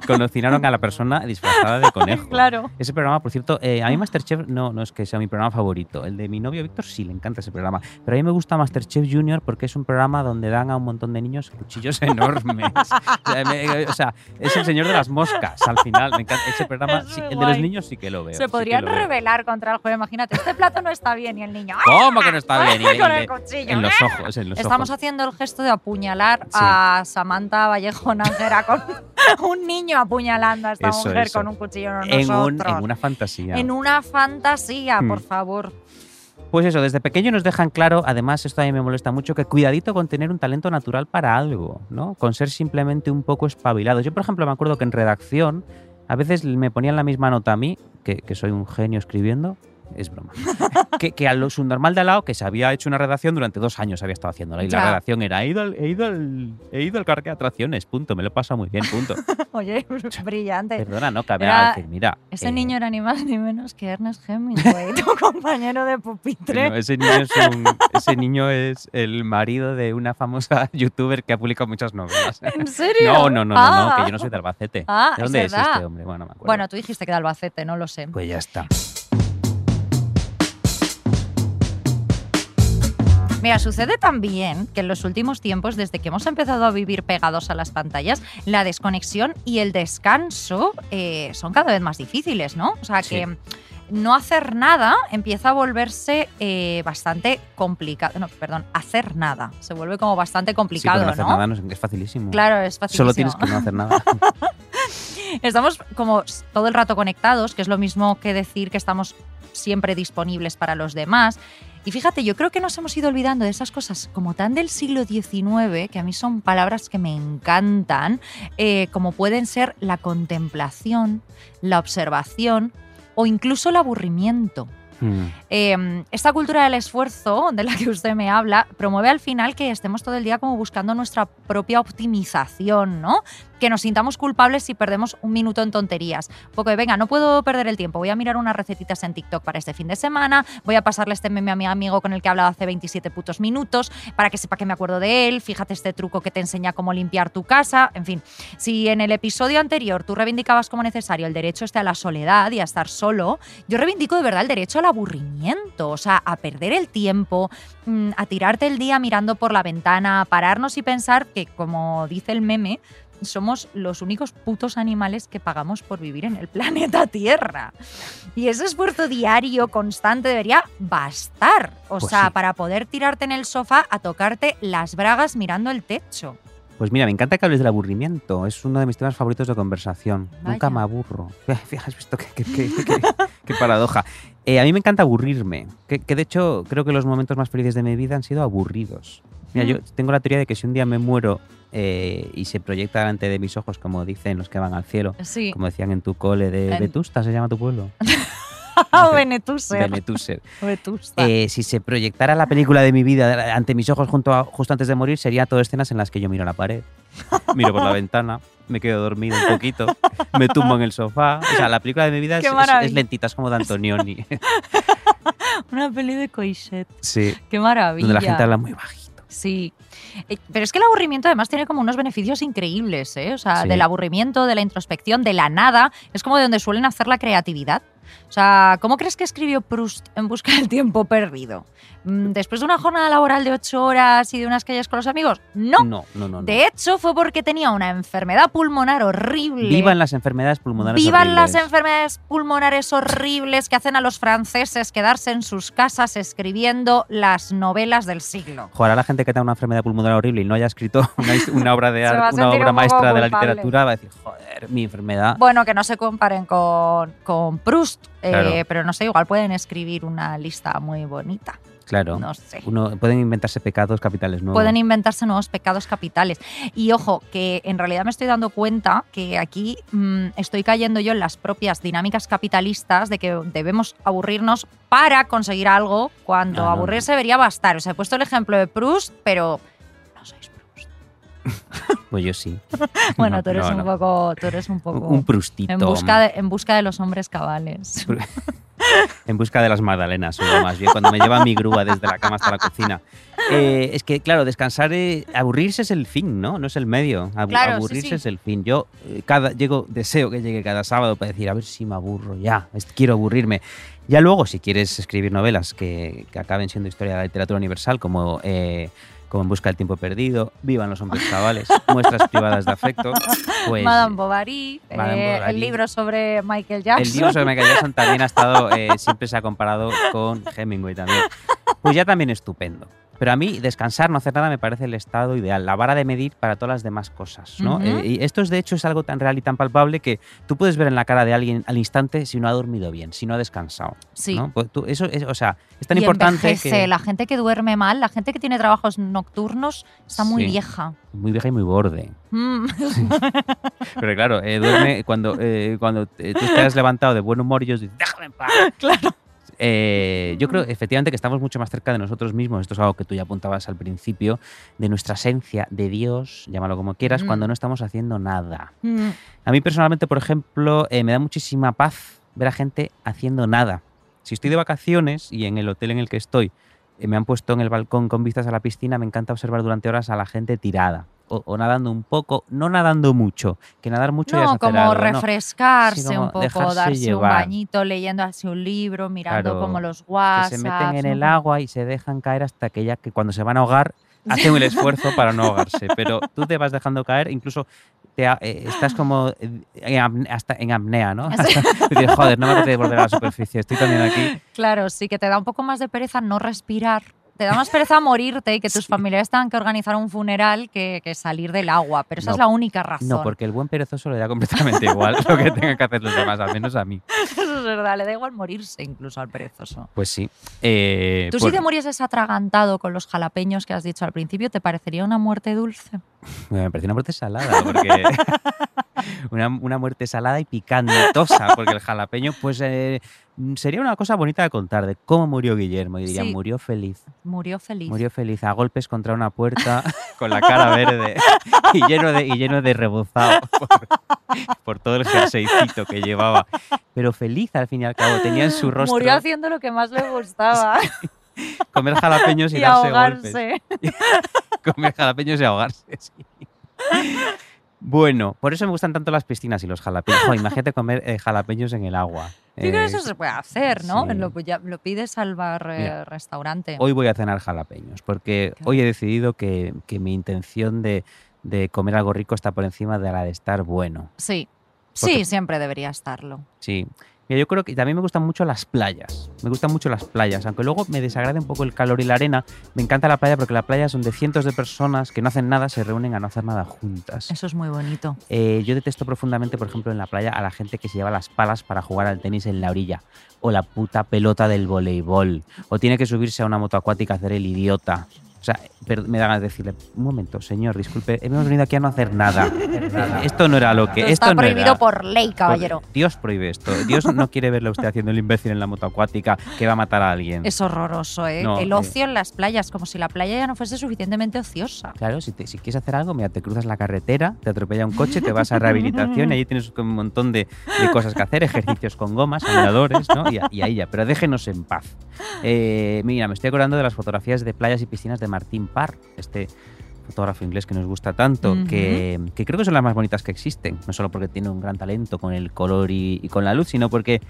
Cocinaron a la persona disfrazada de conejo. Claro. Ese programa, por cierto, eh, a mí Masterchef no, no es que sea mi programa favorito. El de mi novio Víctor sí le encanta ese programa. Pero a mí me gusta Masterchef Junior porque es un programa donde dan a un montón de niños cuchillos enormes. o, sea, me- o sea, es el señor de las moscas al final. Me encanta ese programa. Es sí, el de los niños sí que lo veo. Se sí podrían veo. rebelar contra el juego. Imagínate, este plato no está bien y el niño. ¡ah! ¿Cómo que no está bien? Y- Con el cuchillo. en los ojos, en los Estamos ojos. haciendo el gesto de apuñalar Sí. a Samantha Vallejo Nájera con un niño apuñalando a esta Eso, mujer eso. con un cuchillo en En, un- en una fantasía. En una fantasía, Hmm. por favor. Pues eso, desde pequeño nos dejan claro, además esto a mí me molesta mucho, que cuidadito con tener un talento natural para algo, ¿no? Con ser simplemente un poco espabilados. Yo, por ejemplo, me acuerdo que en redacción a veces me ponían la misma nota a mí, que, que soy un genio escribiendo, es broma, que, que a lo subnormal de al lado, que se había hecho una redacción durante dos años, había estado haciéndola. Y Ya. la redacción era, he ido, al, he, ido al, he ido al parque de atracciones, punto, me lo he pasado muy bien, punto. Oye, brillante. Perdona, no, cabe Era- decir, mira. Ese eh, niño era ni más ni menos que Ernest Hemingway, tu compañero de pupitre. No, ese, niño es un- ese niño es el marido de una famosa youtuber que ha publicado muchas novelas. ¿En serio? No, no, no, no, Ah. no, que yo no soy de Albacete. Ah, ¿De dónde es, este hombre? Bueno, no me acuerdo. Bueno, tú dijiste que de Albacete, no lo sé. pues ya está. Mira, sucede también que en los últimos tiempos, desde que hemos empezado a vivir pegados a las pantallas, la desconexión y el descanso eh, son cada vez más difíciles, ¿no? O sea Sí. que no hacer nada empieza a volverse eh, bastante complicado. No, perdón, hacer nada. Se vuelve como bastante Sí, complicado, pero no hacer ¿no? nada no es, facilísimo. Claro, es fácil. Solo tienes que no hacer nada. Estamos como todo el rato conectados, que es lo mismo que decir que estamos siempre disponibles para los demás. Y fíjate, yo creo que nos hemos ido olvidando de esas cosas como tan del siglo XIX, que a mí son palabras que me encantan, eh, como pueden ser la contemplación, la observación o incluso el aburrimiento. Hmm. Eh, esta cultura del esfuerzo de la que usted me habla promueve al final que estemos todo el día como buscando nuestra propia optimización, ¿no? Que nos sintamos culpables si perdemos un minuto en tonterías. De, venga, no puedo perder el tiempo, voy a mirar unas recetitas en TikTok para este fin de semana, voy a pasarle este meme a mi amigo con el que he hablado hace 27 putos minutos para que sepa que me acuerdo de él, fíjate este truco que te enseña cómo limpiar tu casa, en fin. Si en el episodio anterior tú reivindicabas como necesario el derecho este a la soledad y a estar solo, yo reivindico de verdad el derecho al aburrimiento, o sea, a perder el tiempo, mm, a tirarte el día mirando por la ventana, a pararnos y pensar que, como dice el meme, somos los únicos putos animales que pagamos por vivir en el planeta Tierra. Y ese esfuerzo diario, constante, debería bastar. O Pues sea, sí. para poder tirarte en el sofá a tocarte las bragas mirando el techo. Pues mira, me encanta que hables del aburrimiento. Es uno de mis temas favoritos de conversación. Nunca me aburro. Fíjate, has visto qué, paradoja. Eh, a mí me encanta aburrirme. Que, que de hecho creo que los momentos más felices de mi vida han sido aburridos. Mira, yo tengo la teoría de que si un día me muero eh, y se proyecta delante de mis ojos, como dicen los que van al cielo, Sí. como decían en tu cole de Vetusta, se llama tu pueblo. Benetuser. Benetuser. Vetusta. Eh, si se proyectara la película de mi vida ante mis ojos junto a- justo antes de morir, sería todo escenas en las que yo miro a la pared, miro por la ventana, me quedo dormido un poquito, me tumbo en el sofá. O sea, la película de mi vida es lentita, es como de Antonioni. Una peli de Coixet. sí. Qué maravilla. Donde la gente habla muy bajito. Sí. Eh, Pero es que el aburrimiento además tiene como unos beneficios increíbles, ¿eh? O sea, Sí. del aburrimiento, de la introspección, de la nada, es como de donde suelen hacer la creatividad. O sea, ¿cómo crees que escribió Proust en busca del tiempo perdido? Mm, ¿Después de una jornada laboral de ocho horas y de unas calles con los amigos? No. No, no, no. De hecho, fue porque tenía una enfermedad pulmonar horrible. Vivan las enfermedades pulmonares Vivan las enfermedades pulmonares horribles que hacen a los franceses quedarse en sus casas escribiendo las novelas del siglo. Joder, a la gente que tenga una enfermedad pulmonar horrible y no haya escrito una, obra de arte, una obra un maestra de la literatura, va a decir, joder, mi enfermedad. Bueno, que no se comparen con, con Proust, eh, Claro. pero no sé, igual pueden escribir una lista muy bonita. claro. No sé. Uno, pueden inventarse pecados capitales nuevos. Pueden inventarse nuevos pecados capitales. Y ojo, que en realidad me estoy dando cuenta que aquí mm, estoy cayendo yo en las propias dinámicas capitalistas de que debemos aburrirnos para conseguir algo cuando No, no, aburrirse debería bastar. O sea, he puesto el ejemplo de Proust, pero no sois. Pues yo sí. Bueno, No, tú eres no, un poco, tú eres un poco Un prustito. en busca de, en busca de los hombres cabales. En busca de las magdalenas, o más bien, cuando me lleva mi grúa desde la cama hasta la cocina. Eh, es que, claro, descansar, eh, aburrirse es el fin, ¿no? No es el medio. Abu- Claro, sí, aburrirse sí. es el fin. Yo eh, cada, llego, deseo que llegue cada sábado para decir, a ver si me aburro ya, quiero aburrirme. Ya luego, si quieres escribir novelas que, que acaben siendo historia de la literatura universal, como, eh, como En busca del tiempo perdido, Vivan los hombres cabales, Muestras privadas de afecto, pues... Madame Bovary, Madame eh, Bovary. el libro sobre Michael Jackson. El libro sobre Michael Jackson también ha estado, eh, siempre se ha comparado con Hemingway también. Pues ya también estupendo. Pero a mí descansar, no hacer nada, me parece el estado ideal, la vara de medir para todas las demás cosas. ¿no? Ujú. Eh, y esto es, de hecho es algo tan real y tan palpable que tú puedes ver en la cara de alguien al instante si no ha dormido bien, si no ha descansado. Sí. ¿no? Pues tú- eso es, o sea, es tan y importante envejece. que La gente que duerme mal, la gente que tiene trabajos nocturnos, está muy Sí. vieja. muy vieja y muy borde. Mm. Pero claro, eh, duerme cuando, eh, cuando tú estás levantado de buen humor y ellos dicen, déjame en paz. Claro. Eh, yo creo efectivamente que estamos mucho más cerca de nosotros mismos. Esto es algo que tú ya apuntabas al principio, de nuestra esencia, de Dios, llámalo como quieras, Mm. cuando no estamos haciendo nada. Mm. A mí personalmente, por ejemplo, eh, me da muchísima paz ver a gente haciendo nada. Si estoy de vacaciones y en el hotel en el que estoy eh, me han puesto en el balcón con vistas a la piscina, me encanta observar durante horas a la gente tirada. O, o nadando un poco, no nadando mucho, que nadar mucho ya es No, como algo, ¿no? refrescarse Sí, como un poco, darse llevar. un bañito, leyendo así un libro, mirando Claro, como los que WhatsApp. se meten en el agua y se dejan caer hasta que ya que cuando se van a ahogar hacen el esfuerzo para no ahogarse. Pero tú te vas dejando caer, incluso te eh, estás como eh, en, hasta en apnea, ¿no? Hasta- dices, joder, no me apetece volver a la superficie, estoy también aquí. Claro, sí, que te da un poco más de pereza no respirar. Te da más pereza morirte y que tus familiares tengan que organizar un funeral que, que salir del agua. Pero esa No, es la única razón. No, porque el buen perezoso le da completamente igual lo que tengan que hacer los demás, al menos a mí. Eso es verdad, le da igual morirse incluso al perezoso. Pues sí. Eh, Tú por- si te murieses atragantado con los jalapeños que has dicho al principio, ¿te parecería una muerte dulce? Me parece una muerte salada, porque una, una muerte salada y picantosa, porque el jalapeño, pues eh, sería una cosa bonita de contar de cómo murió Guillermo. Y diría, Sí. murió feliz. Murió feliz. Murió feliz a golpes contra una puerta con la cara verde y lleno de, y lleno de rebozado por, por todo el jerseycito que llevaba. Pero feliz al fin y al cabo. Tenía en su rostro Murió haciendo lo que más le gustaba. comer jalapeños y, y darse golpes. ahogarse. Comer jalapeños y ahogarse. sí. Bueno, por eso me gustan tanto las piscinas y los jalapeños. Imagínate comer eh, jalapeños en el agua. Sí, que Eh, eso se puede hacer, ¿no? sí. Lo, ya- lo pides al bar eh, Mira, restaurante. Hoy voy a cenar jalapeños, porque Claro. hoy he decidido que, que mi intención de, de comer algo rico está por encima de la de estar bueno. Sí. Porque- Sí, siempre debería estarlo. Sí. Mira, yo creo que también me gustan mucho las playas. Me gustan mucho las playas, aunque luego me desagrade un poco el calor y la arena. Me encanta la playa porque la playa es donde cientos de personas que no hacen nada se reúnen a no hacer nada juntas. Eso es muy bonito. Eh, yo detesto profundamente, por ejemplo, en la playa a la gente que se lleva las palas para jugar al tenis en la orilla. O la puta pelota del voleibol. O tiene que subirse a una moto acuática a hacer el idiota. O sea, pero me da ganas de decirle, un momento, señor, disculpe, hemos venido aquí a no hacer nada. Esto no era lo que... Esto está no prohibido era. por ley, caballero. Por- Dios prohíbe esto. Dios no quiere verle a usted haciendo el imbécil en la moto acuática que va a matar a alguien. Es horroroso, ¿eh? No, el eh. ocio en las playas, como si la playa ya no fuese suficientemente ociosa. Claro, si, te- si quieres hacer algo, mira, te cruzas la carretera, te atropella un coche, te vas a rehabilitación y allí tienes un montón de, de cosas que hacer, ejercicios con gomas, andadores, ¿no? Y, y ahí ya, pero déjenos en paz. Eh, mira, me estoy acordando de las fotografías de playas y piscinas de Martín Parr, este fotógrafo inglés que nos gusta tanto, que, creo que son las más bonitas que existen, no solo porque tiene un gran talento con el color y, con la luz, sino porque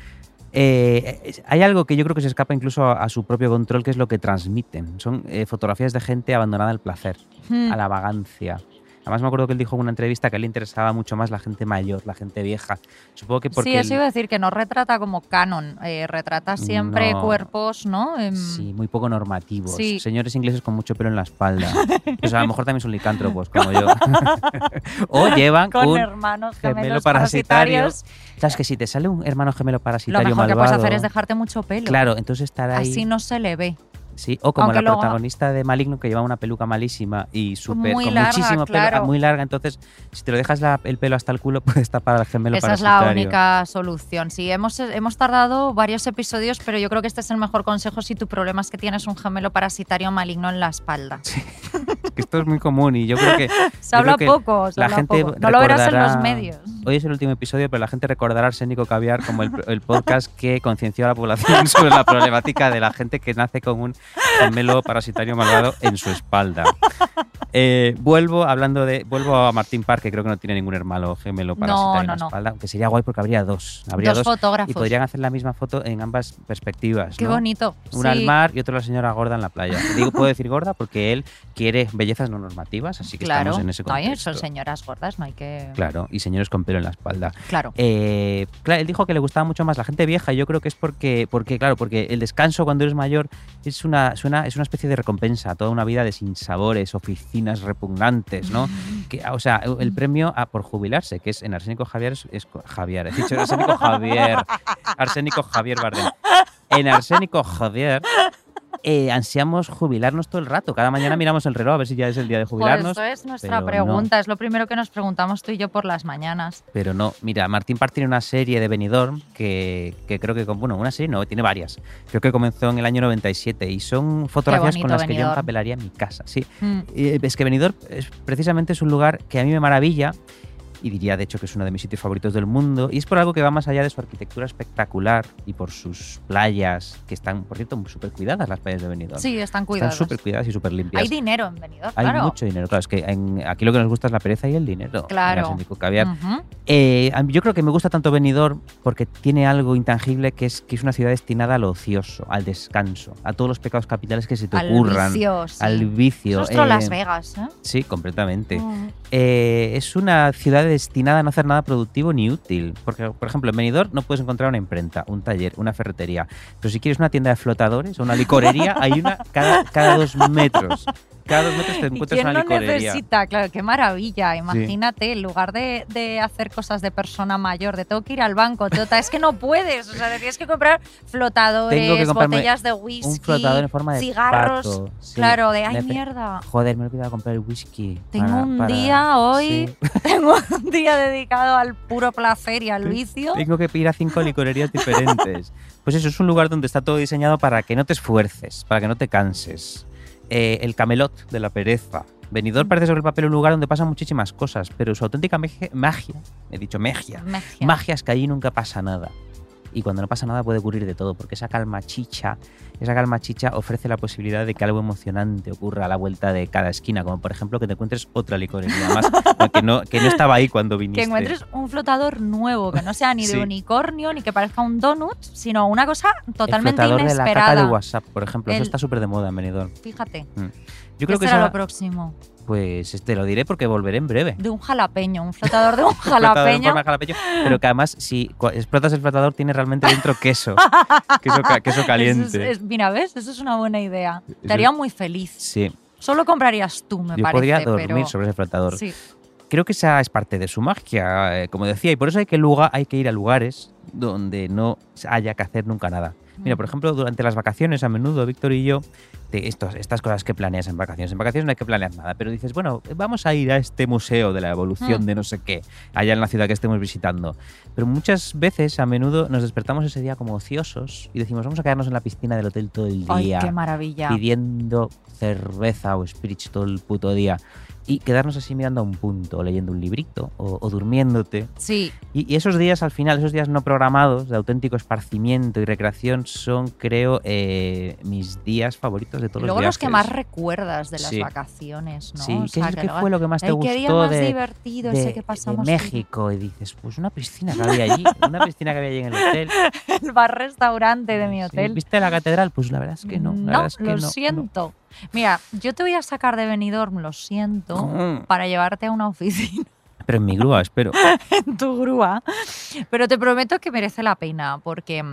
eh, hay algo que yo creo que se escapa incluso a, su propio control, que es lo que transmiten. Son eh, fotografías de gente abandonada al placer, hmm. a la vagancia, Además me acuerdo que él dijo en una entrevista que a él le interesaba mucho más la gente mayor, la gente vieja. Supongo que porque... Sí, eso iba a decir, que no retrata como canon, eh, retrata siempre cuerpos, ¿no? Em, sí, muy poco normativos. Señores ingleses con mucho pelo en la espalda. pues a lo mejor también son licántropos, como yo. o llevan con un hermanos gemelo parasitario. Sabes que si te sale un hermano gemelo parasitario Lo mejor que puedes hacer es dejarte mucho pelo. Claro, entonces estar ahí... Así no se le ve. Sí, o como la protagonista de Maligno que lleva una peluca malísima y súper con muchísimo pelo, muy larga, entonces si te lo dejas el pelo hasta el culo puedes tapar al gemelo Esa es la única solución. Sí, hemos, hemos tardado varios episodios, pero yo creo que este es el mejor consejo si tu problema es que tienes un gemelo parasitario maligno en la espalda. Sí. que esto es muy común y yo creo que se habla poco, la gente no lo verás en los medios. Hoy es el último episodio, pero la gente recordará Arsénico Caviar como el, el podcast que concienció a la población sobre la problemática de la gente que nace con un gemelo parasitario malvado en su espalda. Eh, vuelvo hablando de. Vuelvo a Martín Park, que creo que no tiene ningún hermano gemelo parasitario en la espalda. Aunque sería guay porque habría dos. Habría dos, fotógrafos. Y podrían hacer la misma foto en ambas perspectivas. Qué bonito. Una al mar y otro la señora gorda en la playa. Digo, puedo decir gorda porque él quiere bellezas no normativas, así que estamos en ese contexto. No, son señoras gordas, no hay que. Claro, y señores con pelo en la espalda. Claro. Eh, claro, él dijo que le gustaba mucho más la gente vieja. Y yo creo que es porque, porque, claro, porque el descanso cuando eres mayor es una, suena, es una especie de recompensa, toda una vida de sinsabores, oficinas repugnantes, ¿no? Que, o sea, el premio a, por jubilarse, que es en Arsénico Javier, es, Javier, he dicho Arsénico Javier, Arsénico Javier Bardem. En Arsénico Javier eh, ansiamos jubilarnos todo el rato. Cada mañana miramos el reloj a ver si ya es el día de jubilarnos. Pues eso es nuestra pregunta, es lo primero que nos preguntamos tú y yo por las mañanas. Pero no, mira, Martín Parr tiene una serie de Benidorm que, que creo que, bueno, una serie no, tiene varias. Creo que comenzó en el año 97 y son fotografías con las que yo empapelaría mi casa. Sí, mm. es que Benidorm es, precisamente es un lugar que a mí me maravilla y diría de hecho que es uno de mis sitios favoritos del mundo y es por algo que va más allá de su arquitectura espectacular y por sus playas que están, por cierto, súper cuidadas las playas de Benidorm. Sí, están cuidadas. Están súper cuidadas y súper limpias. Hay dinero en Benidorm, Hay mucho dinero, claro, es que aquí lo que nos gusta es la pereza y el dinero. Claro. Eh, yo creo que me gusta tanto Benidorm porque tiene algo intangible que es que es una ciudad destinada al ocioso, al descanso, a todos los pecados capitales que se te ocurran, vicio, al vicio. Es eh, Las Vegas, ¿eh? Sí, completamente. Eh, es una ciudad destinada a no hacer nada productivo ni útil. Porque, por ejemplo, en Benidorm no puedes encontrar una imprenta, un taller, una ferretería. Pero si quieres una tienda de flotadores o una licorería, hay una cada, cada dos metros cada dos metros te encuentras una licorería. necesita? Claro, qué maravilla. Imagínate, en lugar de, de, hacer cosas de persona mayor, de tengo que ir al banco, tota, es que no puedes. O sea, tienes que comprar flotadores, botellas de whisky, un flotador en forma de cigarros. Claro, de ay mierda. Joder, me he olvidado comprar el whisky. Tengo un día hoy, tengo un día dedicado al puro placer y al vicio. Tengo que ir a cinco licorerías diferentes. Pues eso es un lugar donde está todo diseñado para que no te esfuerces, para que no te canses. Eh, el camelot de la pereza. Venidor parece sobre el papel un lugar donde pasan muchísimas cosas, pero su auténtica magia, he dicho magia, magia, es que allí nunca pasa nada y cuando no pasa nada puede ocurrir de todo, porque esa calma chicha, esa calma chicha ofrece la posibilidad de que algo emocionante ocurra a la vuelta de cada esquina, como por ejemplo que te encuentres otra licorería más, que no, que no estaba ahí cuando viniste. Que encuentres un flotador nuevo, que no sea ni de unicornio, ni que parezca un donut, sino una cosa totalmente El flotador inesperada. de la caca de WhatsApp, por ejemplo, eso está súper de moda en Benidorm. Fíjate. Mm. Yo creo que será lo próximo. Pues este lo diré porque volveré en breve. De un jalapeño, un flotador de un jalapeño. pero que además, si explotas el flotador, tiene realmente dentro queso. queso, caliente. mira, ¿ves? Eso es una buena idea. Te haría muy feliz. Sí. Solo comprarías tú, me Yo parece. podría dormir sobre ese flotador. Sí. Creo que esa es parte de su magia, eh, como decía, y por eso hay que, lugar, hay que ir a lugares donde no haya que hacer nunca nada. Mira, por ejemplo, durante las vacaciones, a menudo Víctor y yo estas cosas que planeas en vacaciones. En vacaciones no hay que planear nada, pero dices, bueno, vamos a ir a este museo de la evolución mm. de no sé qué, allá en la ciudad que estemos visitando. Pero muchas veces, a menudo, nos despertamos ese día como ociosos y decimos, vamos a quedarnos en la piscina del hotel todo el día. ¡Ay, qué maravilla! Pidiendo cerveza o spirits todo el puto día y quedarnos así mirando a un punto, leyendo un librito o, durmiéndote. Sí. Y, esos días al final, esos días no programados de auténtico esparcimiento y recreación, son, creo, eh, mis días favoritos de todos Y luego los los que más recuerdas de las Sí. vacaciones, ¿no? Sí, O ¿qué, sea, es- que qué luego- fue lo que más te "Ay, gustó qué día más de, divertido de- ese que de pasamos México? Y dices, pues una piscina que había allí, una piscina que había allí en el hotel. el bar-restaurante de mi Sí, hotel. ¿Viste la catedral? Pues la verdad es que no. la verdad es que lo no, no. Mira, yo te voy a sacar de Benidorm, lo siento, Mm. para llevarte a una oficina Pero en mi grúa, espero. en tu grúa. Pero te prometo que merece la pena, porque.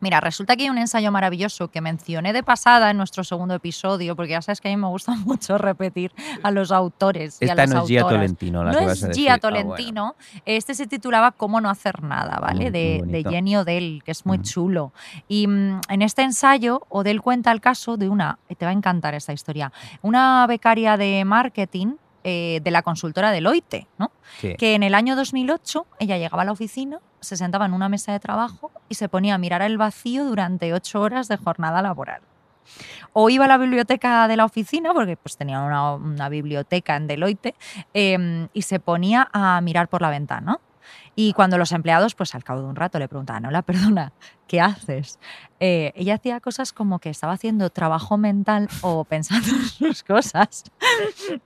Mira, resulta que hay un ensayo maravilloso que mencioné de pasada en nuestro segundo episodio, porque ya sabes que a mí me gusta mucho repetir a los autores. y a Esta las no es Gia. Tolentino la no que es vas a decir. Gia Ah, bueno. Tolentino. Este se titulaba Cómo no hacer nada, ¿vale? Muy- de, muy de. Jenny Odell, que es muy Mm. chulo. Y mm, en este ensayo, Odell cuenta el caso de una, te va a encantar esta historia, una becaria de marketing eh, de la consultora Deloitte, ¿no? Sí. que en el año 2008 ella llegaba a la oficina, se sentaba en una mesa de trabajo y se ponía a mirar el vacío durante ocho horas de jornada laboral. O iba a la biblioteca de la oficina, porque pues tenía una, biblioteca en Deloitte, eh, y se ponía a mirar por la ventana. Y cuando los empleados, pues al cabo de un rato le preguntaban, hola, perdona, ¿qué haces? Eh, ella hacía cosas como que estaba haciendo trabajo mental o pensando en sus cosas.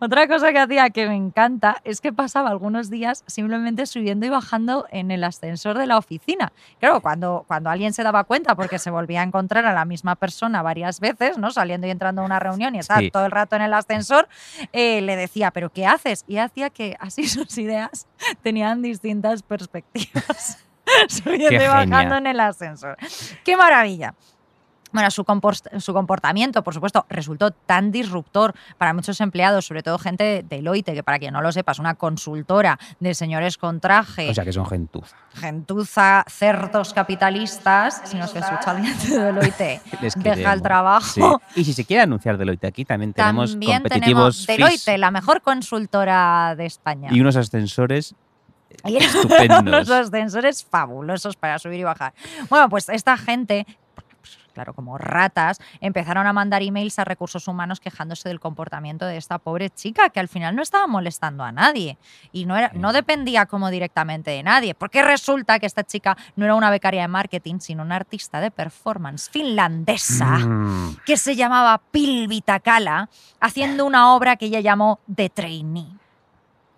Otra cosa que hacía que me encanta es que pasaba algunos días simplemente subiendo y bajando en el ascensor de la oficina. Claro, cuando, cuando alguien se daba cuenta, porque se volvía a encontrar a la misma persona varias veces, ¿no? Saliendo y entrando a una reunión y estaba Sí. todo el rato en el ascensor, eh, le decía, ¿pero qué haces? Y hacía que así sus ideas tenían distintas perspectivas. Subiendo Qué y bajando genia. en el ascensor. ¡Qué maravilla! Bueno, su, comportamiento, por supuesto, resultó tan disruptor para muchos empleados, sobre todo gente de Deloitte, que para quien no lo sepa, es una consultora de señores con traje, O sea que son gentuza. gentuza, cerdos capitalistas. Si nos escucha alguien de Deloitte, deja el trabajo. Sí. Y si se quiere anunciar Deloitte aquí, también tenemos También competitivos tenemos Deloitte, fees la mejor consultora de España. y unos ascensores Y estupendos. unos ascensores fabulosos para subir y bajar. Bueno, pues esta gente, claro, como ratas, empezaron a mandar emails a recursos humanos quejándose del comportamiento de esta pobre chica, que al final no estaba molestando a nadie y no, era, no dependía como directamente de nadie, porque resulta que esta chica no era una becaria de marketing, sino una artista de performance finlandesa Mm. que se llamaba Pilvi Takala, haciendo una obra que ella llamó The Trainee.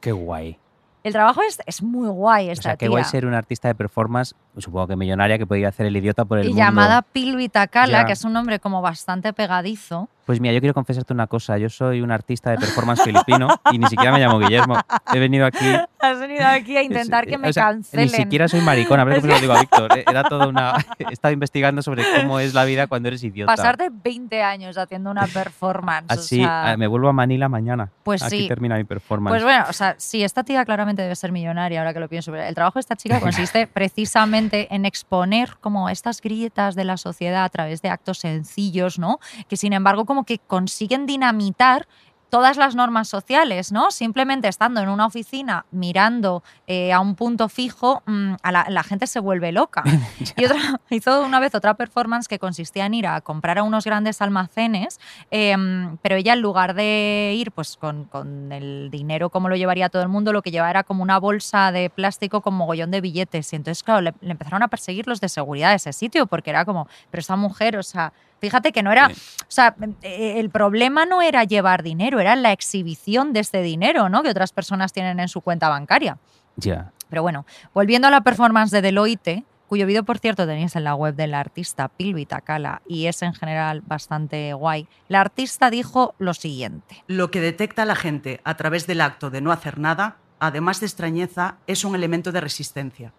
Qué guay. El trabajo es, es muy guay O esta sea, qué tía. guay ser una artista de performance, supongo que millonaria, que podía hacer el idiota por el y mundo. llamada Pilvi Takala, Ya. que es un nombre como bastante pegadizo. Pues mira, yo quiero confesarte una cosa. Yo soy un artista de performance filipino y ni siquiera me llamo Guillermo. He venido aquí. Has venido aquí a intentar que me o sea, cancelen. Ni siquiera soy maricón, a ver cómo lo digo a Víctor. eh, Era toda una. He estado investigando sobre cómo es la vida cuando eres idiota. Pasarte 20 años haciendo una performance. o Así, sea, eh, me vuelvo a Manila mañana. Pues Aquí sí. termina mi performance. Pues bueno, o sea, sí, esta tía claramente debe ser millonaria, ahora que lo pienso. pero El trabajo de esta chica consiste precisamente en exponer como estas grietas de la sociedad a través de actos sencillos, ¿no? Que sin embargo como que consiguen dinamitar todas las normas sociales, ¿no? Simplemente estando en una oficina mirando eh, a un punto fijo, mm, a la, la gente se vuelve loca. y otra, hizo una vez otra performance que consistía en ir a comprar a unos grandes almacenes, em, pero ella en lugar de ir pues con, con el dinero como lo llevaría todo el mundo, lo que llevaba era como una bolsa de plástico con mogollón de billetes. Y entonces, claro, le, le empezaron a perseguir los de seguridad de ese sitio, porque era como, pero esta mujer, o sea, fíjate que no era, Sí. o sea, eh, el problema no era llevar dinero, era la exhibición de este dinero, ¿no? Que otras personas tienen en su cuenta bancaria. Ya. Pero bueno, volviendo a la performance de Deloitte, cuyo vídeo, por cierto, tenéis en la web del artista Pilvi Takala y es en general bastante guay, la artista dijo lo siguiente. Lo que detecta la gente a través del acto de no hacer nada, además de extrañeza, es un elemento de resistencia.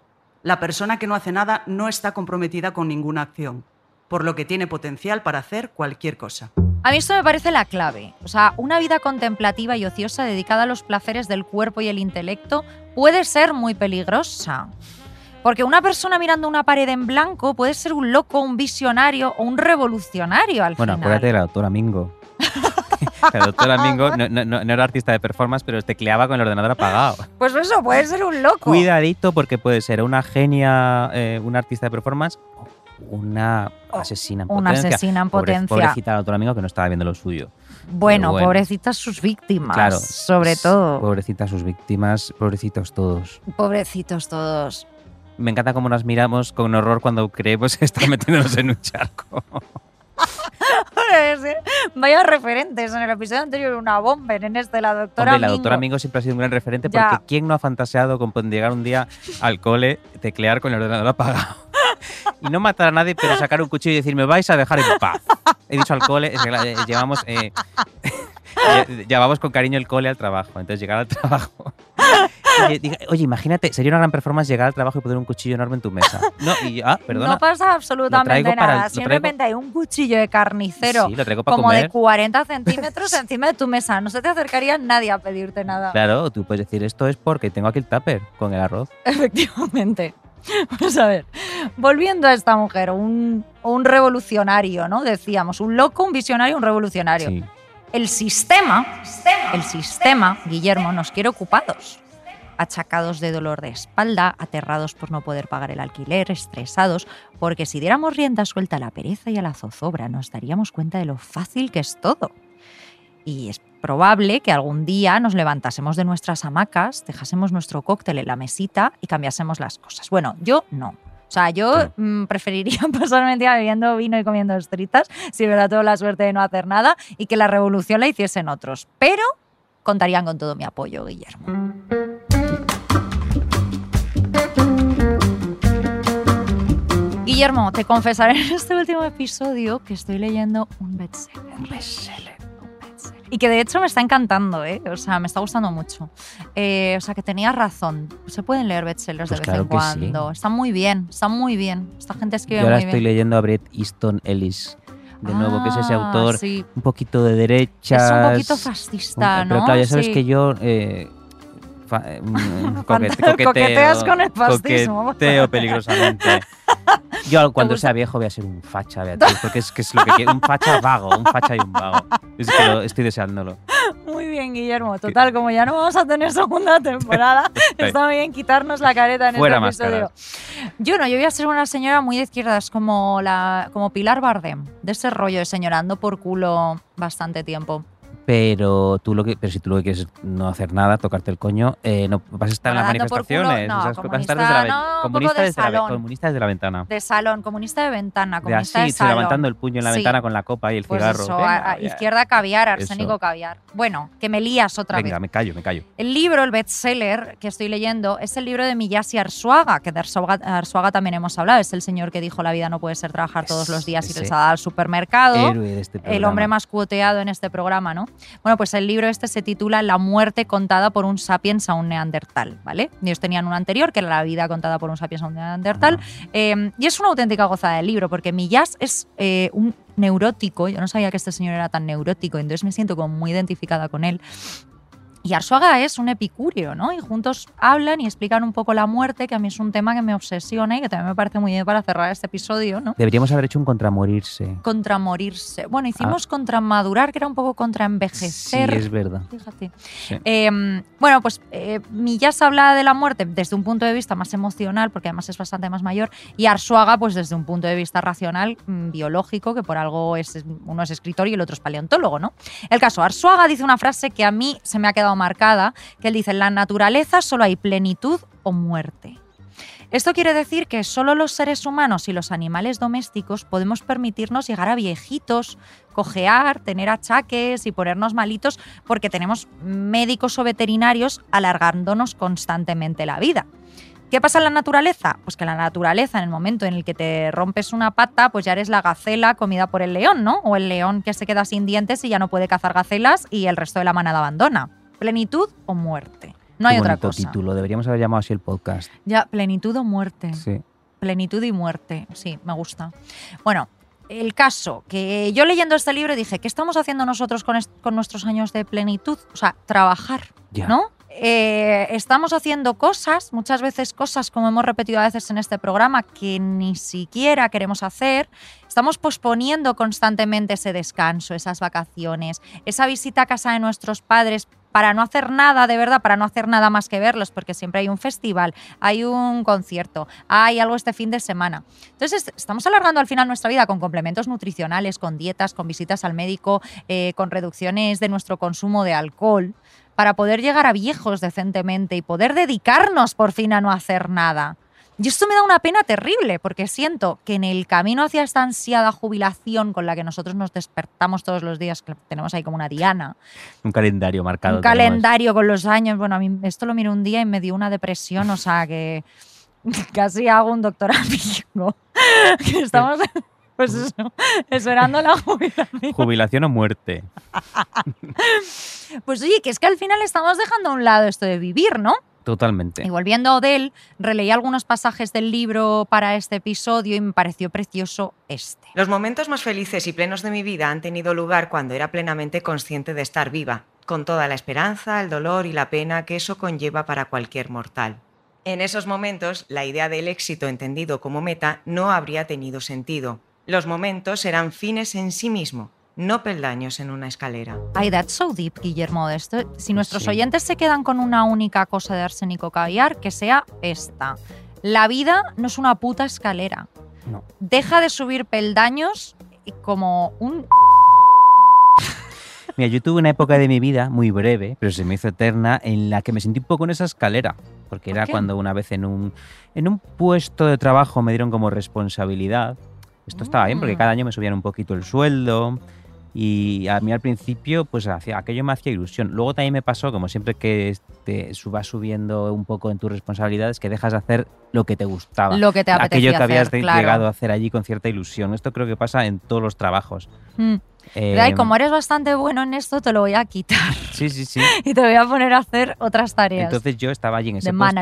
La persona que no hace nada no está comprometida con ninguna acción, por lo que tiene potencial para hacer cualquier cosa. A mí esto me parece la clave. O sea, una vida contemplativa y ociosa dedicada a los placeres del cuerpo y el intelecto puede ser muy peligrosa. Porque una persona mirando una pared en blanco puede ser un loco, un visionario o un revolucionario al Bueno, final. acuérdate de la doctora Mingo. la doctora Mingo no, no- no- no era artista de performance, pero tecleaba con el ordenador apagado. Pues eso, puede ser un loco. Cuidadito porque puede ser una genia, eh, una artista de performance una asesina en Una potencia. asesina en Pobre- potencia. pobrecita la doctora Mingo que no estaba viendo lo suyo. Bueno, pobrecitas sus víctimas, Claro. sobre todo. Pobrecitas sus víctimas, pobrecitos todos. Pobrecitos todos. Me encanta cómo nos miramos con horror cuando creemos estar metiéndonos en un charco. Vaya referentes. En el episodio anterior una bomba, en este la doctora Hombre, la doctora Mingo siempre ha sido un gran referente porque Ya. ¿quién no ha fantaseado con llegar un día al cole, teclear con el ordenador apagado? Y no matar a nadie, pero sacar un cuchillo y decir, me vais a dejar en paz. He dicho al cole, es que, eh, llevamos, eh, lle- llevamos con cariño el cole al trabajo. Entonces llegar al trabajo. Oye, imagínate, sería una gran performance llegar al trabajo y poner un cuchillo enorme en tu mesa. No, y ah, perdona. No pasa absolutamente nada. el- lo Simplemente hay un cuchillo de carnicero Sí, como de comer. 40 centímetros encima de tu mesa. No se te acercaría nadie a pedirte nada. Claro, tú puedes decir esto es porque tengo aquí el tupper con el arroz. Efectivamente. Vamos a ver. Volviendo a esta mujer, un, un revolucionario, ¿no? Decíamos, un loco, un visionario, un revolucionario. Sí. El sistema, el sistema, Guillermo, nos quiere ocupados. Achacados de dolor de espalda, aterrados por no poder pagar el alquiler, estresados, porque si diéramos rienda suelta a la pereza y a la zozobra, nos daríamos cuenta de lo fácil que es todo. Y es probable que algún día nos levantásemos de nuestras hamacas, dejásemos nuestro cóctel en la mesita y cambiásemos las cosas. Bueno, yo no. O sea, yo mm, preferiría pasarme el día bebiendo vino y comiendo estritas, si me da toda la suerte de no hacer nada, y que la revolución la hiciesen otros. Pero contarían con todo mi apoyo, Guillermo. Guillermo, te confesaré en este último episodio que estoy leyendo un bestseller. Un bestseller. Y que de hecho me está encantando, ¿eh? O sea, me está gustando mucho. Eh, o sea, que tenías razón. Se pueden leer bestsellers Pues de vez en que sí. cuando. Están muy bien, están muy bien. Esta gente escribe Yo ahora muy estoy bien. leyendo a Bret Easton Ellis, de nuevo, que es ese Ah, autor sí. un poquito de derechas. Es un poquito fascista, un- ¿no? Pero claro, ya sabes Sí. que yo... eh, coquete- coqueteo, coqueteas con el fascismo. Coqueteo peligrosamente. Yo cuando sea viejo voy a ser un facha, Beatriz, porque es que es lo que quiero. Un facha vago, un facha y un vago. Es que lo- estoy deseándolo. Muy bien, Guillermo. Total, como ya no vamos a tener segunda temporada, está muy bien quitarnos la careta en Fuera este episodio. Yo no, yo voy a ser una señora muy de izquierdas, como, la, como Pilar Bardem, de ese rollo de señorando por culo bastante tiempo. Pero tú lo que, pero si tú lo que quieres es no hacer nada, tocarte el coño, eh, no vas a estar en las por culo, manifestaciones. no, sea, vas a comunista, estar desde la, no, comunista de desde la comunista desde ventana. De salón, comunista de ventana, De comunista así, de salón. levantando el puño en la Sí. ventana con la copa y el Pues cigarro. eso, Venga, a- a- ya. izquierda caviar, arsénico Eso. caviar. Bueno, que me lías otra Venga, vez. me callo, me callo. El libro, el bestseller que estoy leyendo, es el libro de Miyasi Arzuaga, que de Arzuaga, Arzuaga también hemos hablado. Es el señor que dijo la vida no puede ser trabajar todos los días y dado al supermercado. Héroe de este El hombre más cuoteado en este programa, ¿no? Bueno, pues el libro este se titula La muerte contada por un sapiens a un neandertal, ¿vale? Ellos tenían un anterior, que era la vida contada por un sapiens a un neandertal. Eh, y es una auténtica gozada del libro, porque Millas es eh, un neurótico. Yo no sabía que este señor era tan neurótico, entonces me siento como muy identificada con él. Y Arzuaga es un epicúreo, ¿no? Y juntos hablan y explican un poco la muerte, que a mí es un tema que me obsesiona y que también me parece muy bien para cerrar este episodio, ¿no? Deberíamos haber hecho un contramorirse. Contra morirse. Bueno, hicimos contra madurar, que era un poco contra Ah. Sí, envejecer. es verdad. Fíjate. Sí. Eh, bueno, pues eh, Millas habla de la muerte desde un punto de vista más emocional, porque además es bastante más mayor, y Arzuaga, pues desde un punto de vista racional, mm, biológico, que por algo es, uno es escritor y el otro es paleontólogo, ¿no? El caso, Arzuaga dice una frase que a mí se me ha quedado marcada, que él dice, en la naturaleza solo hay plenitud o muerte. Esto quiere decir que solo los seres humanos y los animales domésticos podemos permitirnos llegar a viejitos, cojear, tener achaques y ponernos malitos porque tenemos médicos o veterinarios alargándonos constantemente la vida. ¿Qué pasa en la naturaleza? Pues que la naturaleza, en el momento en el que te rompes una pata, pues ya eres la gacela comida por el león, ¿no? O el león que se queda sin dientes y ya no puede cazar gacelas y el resto de la manada abandona. ¿Plenitud o muerte? No hay otra cosa. título. Deberíamos haber llamado así el podcast. Ya, plenitud o muerte. Sí. Plenitud y muerte. Sí, me gusta. Bueno, el caso, que yo leyendo este libro dije, ¿qué estamos haciendo nosotros con, con nuestros años de plenitud? O sea, trabajar, Ya. ¿no? Eh, estamos haciendo cosas, muchas veces cosas, como hemos repetido a veces en este programa, que ni siquiera queremos hacer. Estamos posponiendo constantemente ese descanso, esas vacaciones, esa visita a casa de nuestros padres para no hacer nada de verdad, para no hacer nada más que verlos, porque siempre hay un festival, hay un concierto, hay algo este fin de semana. Entonces, est- estamos alargando al final nuestra vida con complementos nutricionales, con dietas, con visitas al médico, eh, con reducciones de nuestro consumo de alcohol, para poder llegar a viejos decentemente y poder dedicarnos por fin a no hacer nada. Y esto me da una pena terrible, porque siento que en el camino hacia esta ansiada jubilación con la que nosotros nos despertamos todos los días, que tenemos ahí como una diana, Un calendario marcado. un tenemos. calendario con los años, bueno, a mí esto lo miré un día y me dio una depresión, o sea que casi hago un doctorado. que estamos, pues eso, esperando la jubilación. Jubilación o muerte. Pues oye, que es que al final estamos dejando a un lado esto de vivir, ¿no? Totalmente. Y volviendo a Odell, releí algunos pasajes del libro para este episodio y me pareció precioso este. Los momentos más felices y plenos de mi vida han tenido lugar cuando era plenamente consciente de estar viva, con toda la esperanza, el dolor y la pena que eso conlleva para cualquier mortal. En esos momentos, la idea del éxito entendido como meta no habría tenido sentido. Los momentos eran fines en sí mismo, no peldaños en una escalera. Ay, that's so deep, Guillermo. de Esto, si nuestros Sí. oyentes se quedan con una única cosa de arsénico caviar, que sea esta. La vida no es una puta escalera. No. Deja de subir peldaños y como un... Mira, yo tuve una época de mi vida muy breve, pero se me hizo eterna, en la que me sentí un poco en esa escalera. Porque era qué? cuando una vez en un, en un puesto de trabajo me dieron como responsabilidad. Esto estaba bien porque Mm. cada año me subían un poquito el sueldo. Y a mí al principio, pues hacía, aquello me hacía ilusión. Luego también me pasó, como siempre que te vas subiendo un poco en tus responsabilidades, que dejas de hacer lo que te gustaba. Lo que te Aquello que habías hacer, de- claro. llegado a hacer allí con cierta ilusión. Esto creo que pasa en todos los trabajos. Mm. Eh, como eres bastante bueno en esto, te lo voy a quitar Sí, sí, sí. y te voy a poner a hacer otras tareas Entonces yo estaba allí en ese de puesto.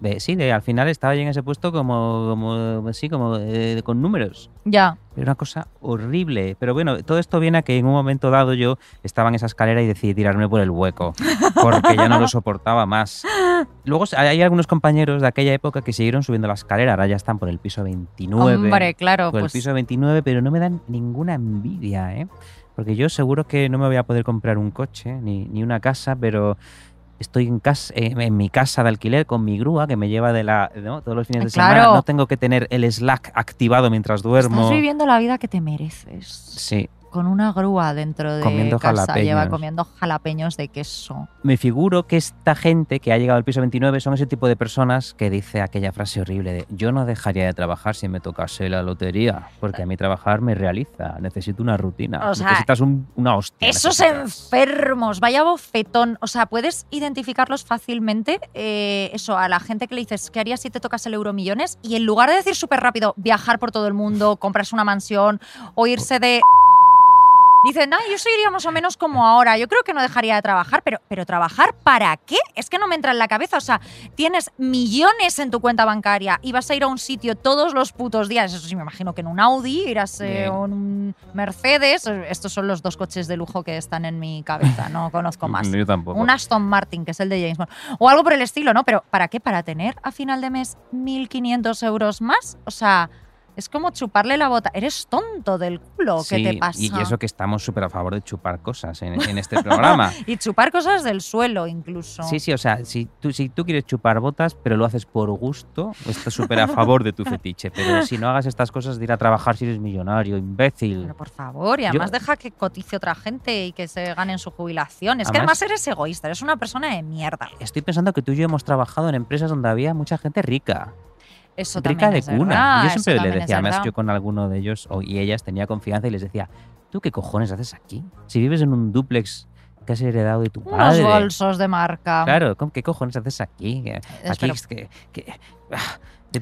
De- sí, de, al final estaba allí en ese puesto como, como sí, como eh, con números. Ya. Era una cosa horrible. Pero bueno, todo esto viene a que en un momento dado yo estaba en esa escalera y decidí tirarme por el hueco. Porque ya no lo soportaba más. Luego hay hay algunos compañeros de aquella época que siguieron subiendo la escalera. Ahora ya están por el piso 29. Hombre, claro, Por el pues piso 29, pero no me dan ninguna envidia, ¿eh? Porque yo seguro que no me voy a poder comprar un coche ni, ni una casa, pero estoy en, casa, en, en mi casa de alquiler con mi grúa que me lleva de la, ¿no? todos los fines de Claro. semana. No tengo que tener el Slack activado mientras duermo. estás viviendo la vida que te mereces. Sí, Con una grúa dentro de Comiendo casa, lleva jalapeños. comiendo jalapeños de queso. me figuro que esta gente que ha llegado al piso 29 son ese tipo de personas que dice aquella frase horrible de yo no dejaría de trabajar si me tocase la lotería, porque a mí trabajar me realiza, necesito una rutina, O sea, necesitas un- una hostia. Esos necesitas. enfermos, vaya bofetón. O sea, puedes identificarlos fácilmente. eh, eso, a la gente que le dices, ¿qué harías si te tocas el euro millones? Y en lugar de decir súper rápido, viajar por todo el mundo, comprarse una mansión o irse de. Dicen, no, yo seguiría más o menos como ahora. Yo creo que no dejaría de trabajar, pero, pero ¿trabajar para qué? Es que no me entra en la cabeza. O sea, tienes millones en tu cuenta bancaria y vas a ir a un sitio todos los putos días. Eso sí, me imagino que en un Audi, irás eh, en un Mercedes. Estos son los dos coches de lujo que están en mi cabeza. No conozco más. Yo tampoco. Un Aston Martin, que es el de James Bond. O algo por el estilo, ¿no? Pero ¿para qué? ¿Para tener a final de mes 1.500 euros más? O sea, es como chuparle la bota. Eres tonto del culo. ¿Qué Sí, te pasa? Y eso que estamos súper a favor de chupar cosas en, en este programa. Y chupar cosas del suelo incluso. Sí, sí, o sea, si tú, si tú quieres chupar botas, pero lo haces por gusto, estás súper a favor de tu fetiche. Pero si no hagas estas cosas de ir a trabajar si eres millonario, imbécil. Pero por favor, y Yo- además deja que cotice otra gente y que se ganen su jubilación. Es que Además- además eres egoísta, eres una persona de mierda. Estoy pensando que tú y yo hemos trabajado en empresas donde había mucha gente rica. Eso rica de cuna. verdad, yo siempre le decía, además yo con alguno de ellos o- y ellas tenía confianza y les decía, ¿tú qué cojones haces aquí? Si vives en un duplex que has heredado de tu Unos padre. bolsos de marca. Claro, ¿cómo- ¿qué cojones haces aquí? Aquí Espero- es que, que- ah,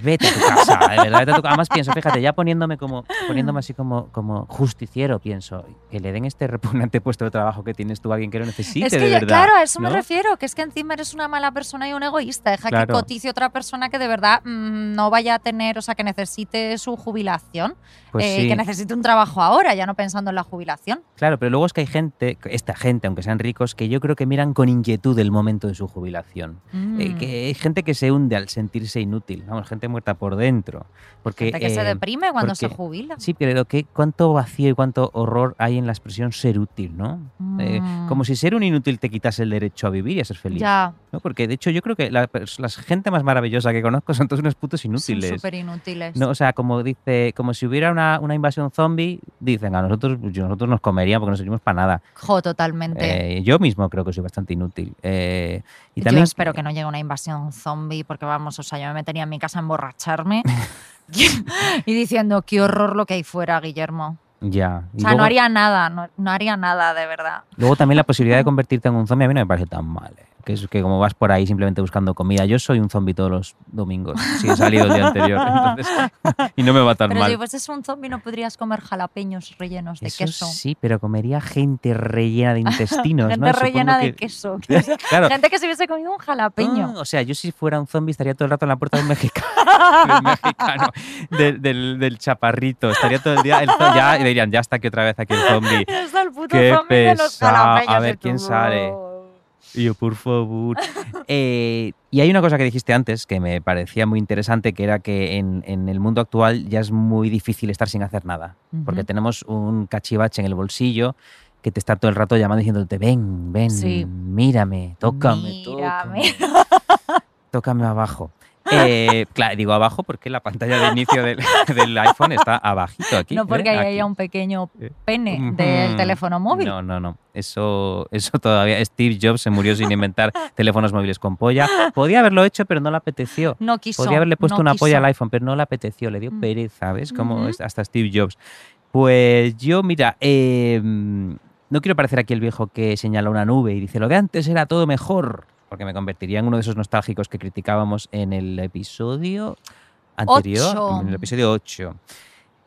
vete a tu casa, de verdad, vete a tu ca- Además pienso, fíjate, ya poniéndome como poniéndome así como, como justiciero, pienso, que le den este repugnante puesto de trabajo que tienes tú a alguien que lo necesite, es que de ya- verdad. claro, a eso me refiero, que es que encima eres una mala persona y un egoísta. Deja Claro. que cotice otra persona que de verdad mm, no vaya a tener, o sea, que necesite su jubilación, Pues eh, sí. que necesite un trabajo ahora, ya no pensando en la jubilación. Claro, pero luego es que hay gente, esta gente, aunque sean ricos, que yo creo que miran con inquietud el momento de su jubilación. Eh, Mm. que hay gente que se hunde al sentirse inútil, vamos, gente muerta por dentro. Porque, Gente que se eh, deprime cuando se porque- jubila. Sí, pero que, cuánto vacío y cuánto horror hay en la expresión ser útil, ¿no? Eh, Mm. como si ser un inútil te quitase el derecho a vivir y a ser feliz. Ya, ¿no? Porque de hecho yo creo que la, la gente más maravillosa que conozco son todos unos putos inútiles. súper inútiles. No, o sea, como dice, como si hubiera una, una invasión zombie, dicen a nosotros, nosotros nos comerían porque no servimos para nada. Jo, totalmente. Eh, yo mismo creo que soy bastante inútil. Eh, y Yo también, espero que no llegue una invasión zombie, porque vamos, o sea, yo me metería en mi casa, emborracharme y diciendo, qué horror lo que hay fuera, Guillermo. Ya. O sea, no haría nada, no, no haría nada, de verdad. Luego también la posibilidad de convertirte en un zombie a mí no me parece tan mal. ¿eh? Que es que como vas por ahí simplemente buscando comida. Yo soy un zombie todos los domingos, si he salido el día anterior. entonces- y no me va tan Pero mal. si fueses un zombie no podrías comer jalapeños rellenos de Eso queso. sí, pero comería gente rellena de intestinos. Gente rellena de que- queso. Claro. Gente que se hubiese comido un jalapeño. Ah, o sea, yo si fuera un zombie estaría todo el rato en la puerta del mexicano, del, mexicano, del, del- del chaparrito. Estaría todo el día. el zo- ya, y dirían, ya está aquí otra vez aquí el puto Qué pesado. A ver quién sale. Y yo, por favor. Eh, y hay una cosa que dijiste antes que me parecía muy interesante, que era que en, en el mundo actual ya es muy difícil estar sin hacer nada. Porque tenemos un cachivache en el bolsillo que te está todo el rato llamando diciéndote, ven, ven, Sí. mírame, tócame, Mírame. tócame, tócame abajo. Eh, claro, digo abajo porque la pantalla de inicio del, del iPhone está abajito aquí. No porque ¿eh? ahí Aquí. haya un pequeño Eh, pene del teléfono móvil. No, no, no. Eso, eso todavía. Steve Jobs se murió sin inventar teléfonos móviles con polla. Podía haberlo hecho, pero no le apeteció. No quiso. Podía haberle puesto no una polla al iPhone, pero no le apeteció. Le dio Mm. pereza, ¿ves? Como hasta Steve Jobs. Pues yo, mira, eh, no quiero parecer aquí el viejo que señala una nube y dice lo de antes era todo mejor, porque me convertiría en uno de esos nostálgicos que criticábamos en el episodio anterior, Ocho. en el episodio 8.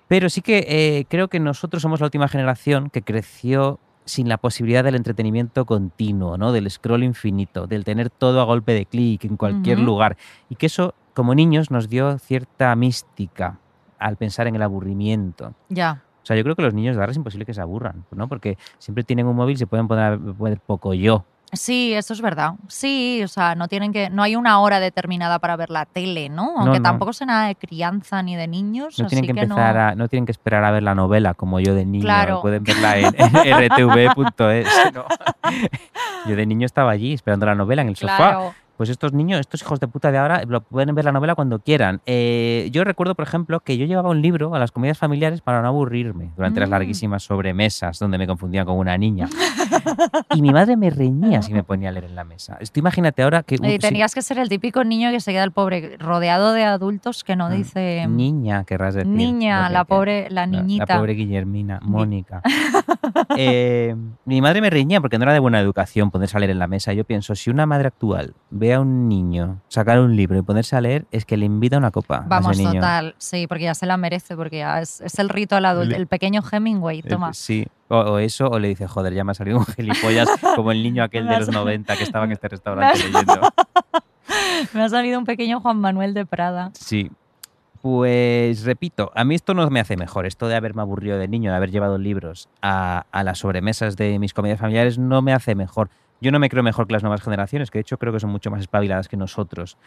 Pero sí que eh, creo que nosotros somos la última generación que creció sin la posibilidad del entretenimiento continuo, ¿no? Del scroll infinito, del tener todo a golpe de clic en cualquier Ujú. lugar. Y que eso, como niños, nos dio cierta mística al pensar en el aburrimiento. Ya. O sea, yo creo que los niños de ahora es imposible que se aburran, ¿no? Porque siempre tienen un móvil y se pueden poner a ver poco yo. Sí, eso es verdad. Sí, o sea, no tienen que, no hay una hora determinada para ver la tele, ¿no? Aunque no. tampoco sé nada de crianza ni de niños. No tienen así que empezar no. a, no tienen que esperar a ver la novela como yo de niño. Claro. Pueden verla en, en rtv.es. Yo de niño estaba allí esperando la novela en el sofá. Claro. Pues estos niños, estos hijos de puta de ahora, lo pueden ver la novela cuando quieran. Eh, yo recuerdo, por ejemplo, que yo llevaba un libro a las comidas familiares para no aburrirme durante las Mm. larguísimas sobremesas donde me confundían con una niña. y mi madre me reñía si me ponía a leer en la mesa. Esto imagínate ahora que... Y si- tenías que ser el típico niño que se queda el pobre rodeado de adultos que no dice Mm, Niña, querrás decir. niña, la pobre, la niñita. La pobre Guillermina, Mónica. Eh, mi madre me reñía porque no era de buena educación ponerse a leer en la mesa. Yo pienso, si una madre actual ve a un niño sacar un libro y ponerse a leer, es que le invita una copa a Vamos, ese niño. total, sí, porque ya se la merece, porque ya es, es el rito al adulto, el pequeño Hemingway, toma. Sí, o, o eso, o le dice, joder, ya me ha salido un gilipollas como el niño aquel de los sal- 90 que estaba en este restaurante leyendo. Me ha salido un pequeño Juan Manuel de Prada. Sí. Pues repito, a mí esto no me hace mejor. Esto de haberme aburrido de niño, de haber llevado libros a, a las sobremesas de mis comidas familiares, no me hace mejor. Yo no me creo mejor que las nuevas generaciones, que de hecho creo que son mucho más espabiladas que nosotros.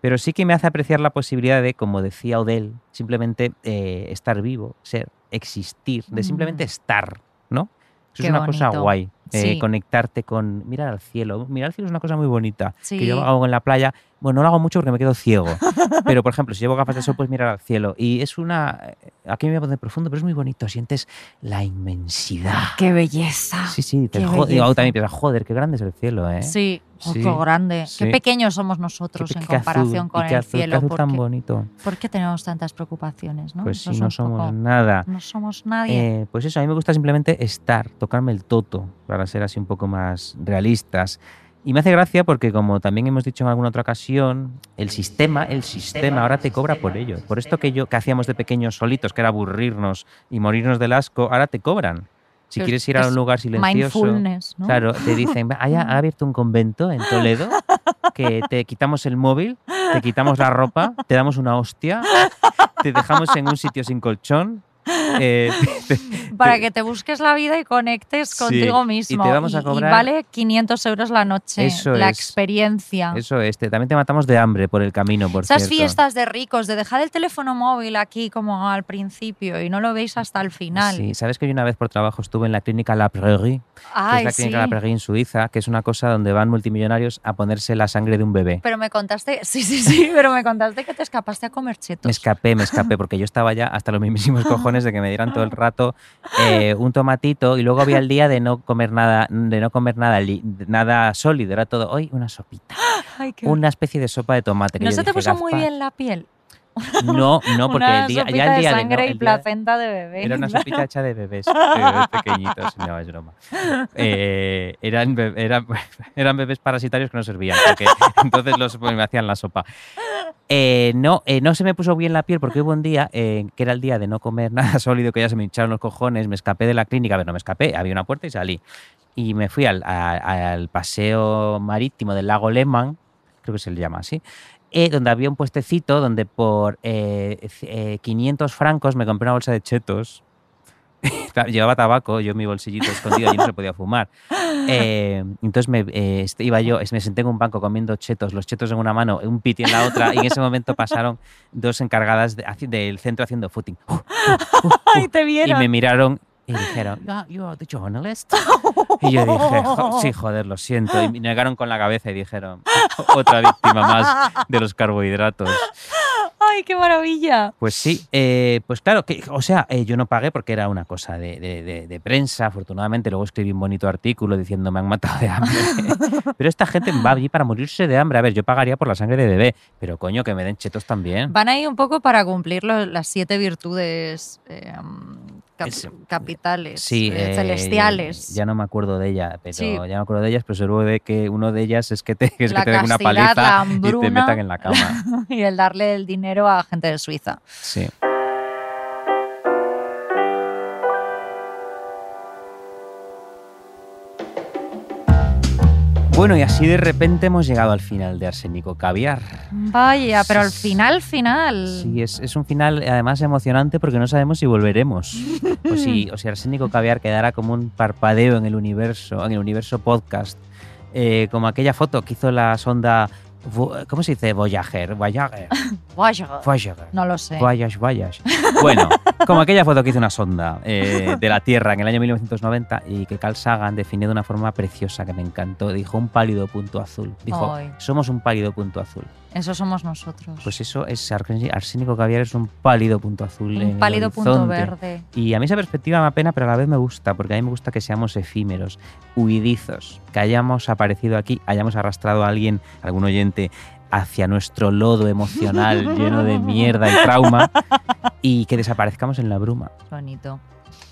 Pero sí que me hace apreciar la posibilidad de, como decía Odell, simplemente eh, estar vivo, ser, existir, de simplemente Mm. estar, ¿no? Eso Qué es una cosa guay. eh, Sí. Conectarte con. Mirar al cielo. Mirar al cielo es una cosa muy bonita. Que yo hago en la playa. Bueno, no lo hago mucho porque me quedo ciego. pero, por ejemplo, si llevo gafas de sol, pues mirar al cielo. Y es una. Aquí me voy a poner profundo, pero es muy bonito. Sientes la inmensidad. ¡Qué belleza! Sí, sí, Qué y belleza. también piensas, joder, qué grande es el cielo, ¿eh? Sí, oh, Sí, qué grande. sí. Qué pequeños somos Qué nosotros en qué azul, comparación y con qué el azul, qué cielo. azul ¿Por tan qué, bonito. por qué tenemos tantas preocupaciones? ¿no? Pues es no somos poco- nada. No somos nadie. Eh, pues eso, a mí me gusta simplemente estar, tocarme el toto, para ser así un poco más realistas. Y me hace gracia porque, como también hemos dicho en alguna otra ocasión, el sistema, el sistema ahora te cobra por ello. Por esto que yo que hacíamos de pequeños solitos, que era aburrirnos y morirnos del asco, ahora te cobran. Si Es- quieres ir a un lugar silencioso, claro, te dicen, ha abierto un convento en Toledo, que te quitamos el móvil, te quitamos la ropa, te damos una hostia, te dejamos en un sitio sin colchón, eh, Para que te busques la vida y conectes Sí, contigo y mismo. te vamos a y cobrar- vale 500 euros la noche. Eso la es. experiencia. Eso es, te- también te matamos de hambre por el camino, por Esas cierto. fiestas de ricos, de dejar el teléfono móvil aquí como al principio y no lo veis hasta el final. Sí, sabes que yo una vez por trabajo estuve en la clínica La Prairie, que Ay, es la sí. clínica La Prairie en Suiza, que es una cosa donde van multimillonarios a ponerse la sangre de un bebé. Pero me contaste, sí, sí, sí, pero me contaste que te escapaste a comer chetos. Me escapé, me escapé, porque yo estaba ya hasta los mismísimos cojones de que me dieran todo el rato eh, un tomatito y luego había el día de no comer nada, de no comer nada, nada sólido, era todo hoy una sopita, Ay, qué una especie de sopa de tomate. ¿No se te puso muy bien la piel? No, no, porque Una el día, sopita ya el día de. sangre no, y placenta de bebé. Era una sopita hecha de bebés, de bebés pequeñitos, no, es broma. Eh, eran, be- eran, eran bebés parasitarios que no servían, porque entonces los, pues, me hacían la sopa. Eh, no, eh, no se me puso bien la piel porque hubo un día eh, que era el día de no comer nada sólido, que ya se me hincharon los cojones, me escapé de la clínica, a ver, no me escapé, había una puerta y salí. Y me fui al, a- al paseo marítimo del lago Lehmann, creo que se le llama así, eh, donde había un puestecito donde por eh, c- eh, 500 francos me compré una bolsa de chetos. Llevaba tabaco, yo en mi bolsillito escondido y no se podía fumar. Eh, entonces me, eh, iba yo, me senté en un banco comiendo chetos, los chetos en una mano, un piti en la otra, y en ese momento pasaron dos encargadas de- del centro haciendo footing. Ay, te Y vieron. me miraron y dijeron, "Ah, you are the journalist. Y yo dije, "Jo- sí, joder, lo siento. Y me negaron con la cabeza y dijeron, otra víctima más de los carbohidratos. Ay, qué maravilla. Pues sí, eh, pues claro, que, o sea, eh, yo no pagué porque era una cosa de, de- de- de prensa, afortunadamente. Luego escribí un bonito artículo diciendo me han matado de hambre. pero esta gente va allí para morirse de hambre. A ver, yo pagaría por la sangre de bebé, pero coño, que me den chetos también. Van ahí un poco para cumplir lo- las siete virtudes eh, cap- Es- capitales, Sí, eh, eh, celestiales. Ya no me acuerdo de ella, pero Sí. ya no me acuerdo de ellas, pero seguro de que uno de ellas es que te, es que te den una paliza y te metan en la cama. y el darle el dinero a gente de Suiza. Sí. Bueno, y así de repente hemos llegado al final de Arsénico Caviar. Vaya, pero al final, final. Sí, es, es un final además emocionante porque no sabemos si volveremos. o, si, o si Arsénico Caviar quedará como un parpadeo en el universo, en el universo podcast. Eh, como aquella foto que hizo la sonda. ¿Cómo se dice? Voyager. Voyager. Vaya. Voyager. No lo sé. Voyage, voyage. Bueno, como aquella foto que hizo una sonda eh, de la Tierra en el año 1990 y que Carl Sagan definió de una forma preciosa que me encantó. Dijo un pálido punto azul. Dijo, somos un pálido punto azul. Eso somos nosotros. Pues eso es arsénico caviar es un pálido punto azul. en un el pálido punto verde. Y a mí esa perspectiva me apena, pero a la vez me gusta, porque a mí me gusta que seamos efímeros, huidizos, que hayamos aparecido aquí, hayamos arrastrado a alguien, algún oyente, hacia nuestro lodo emocional lleno de mierda y trauma y que desaparezcamos en la bruma. Bonito.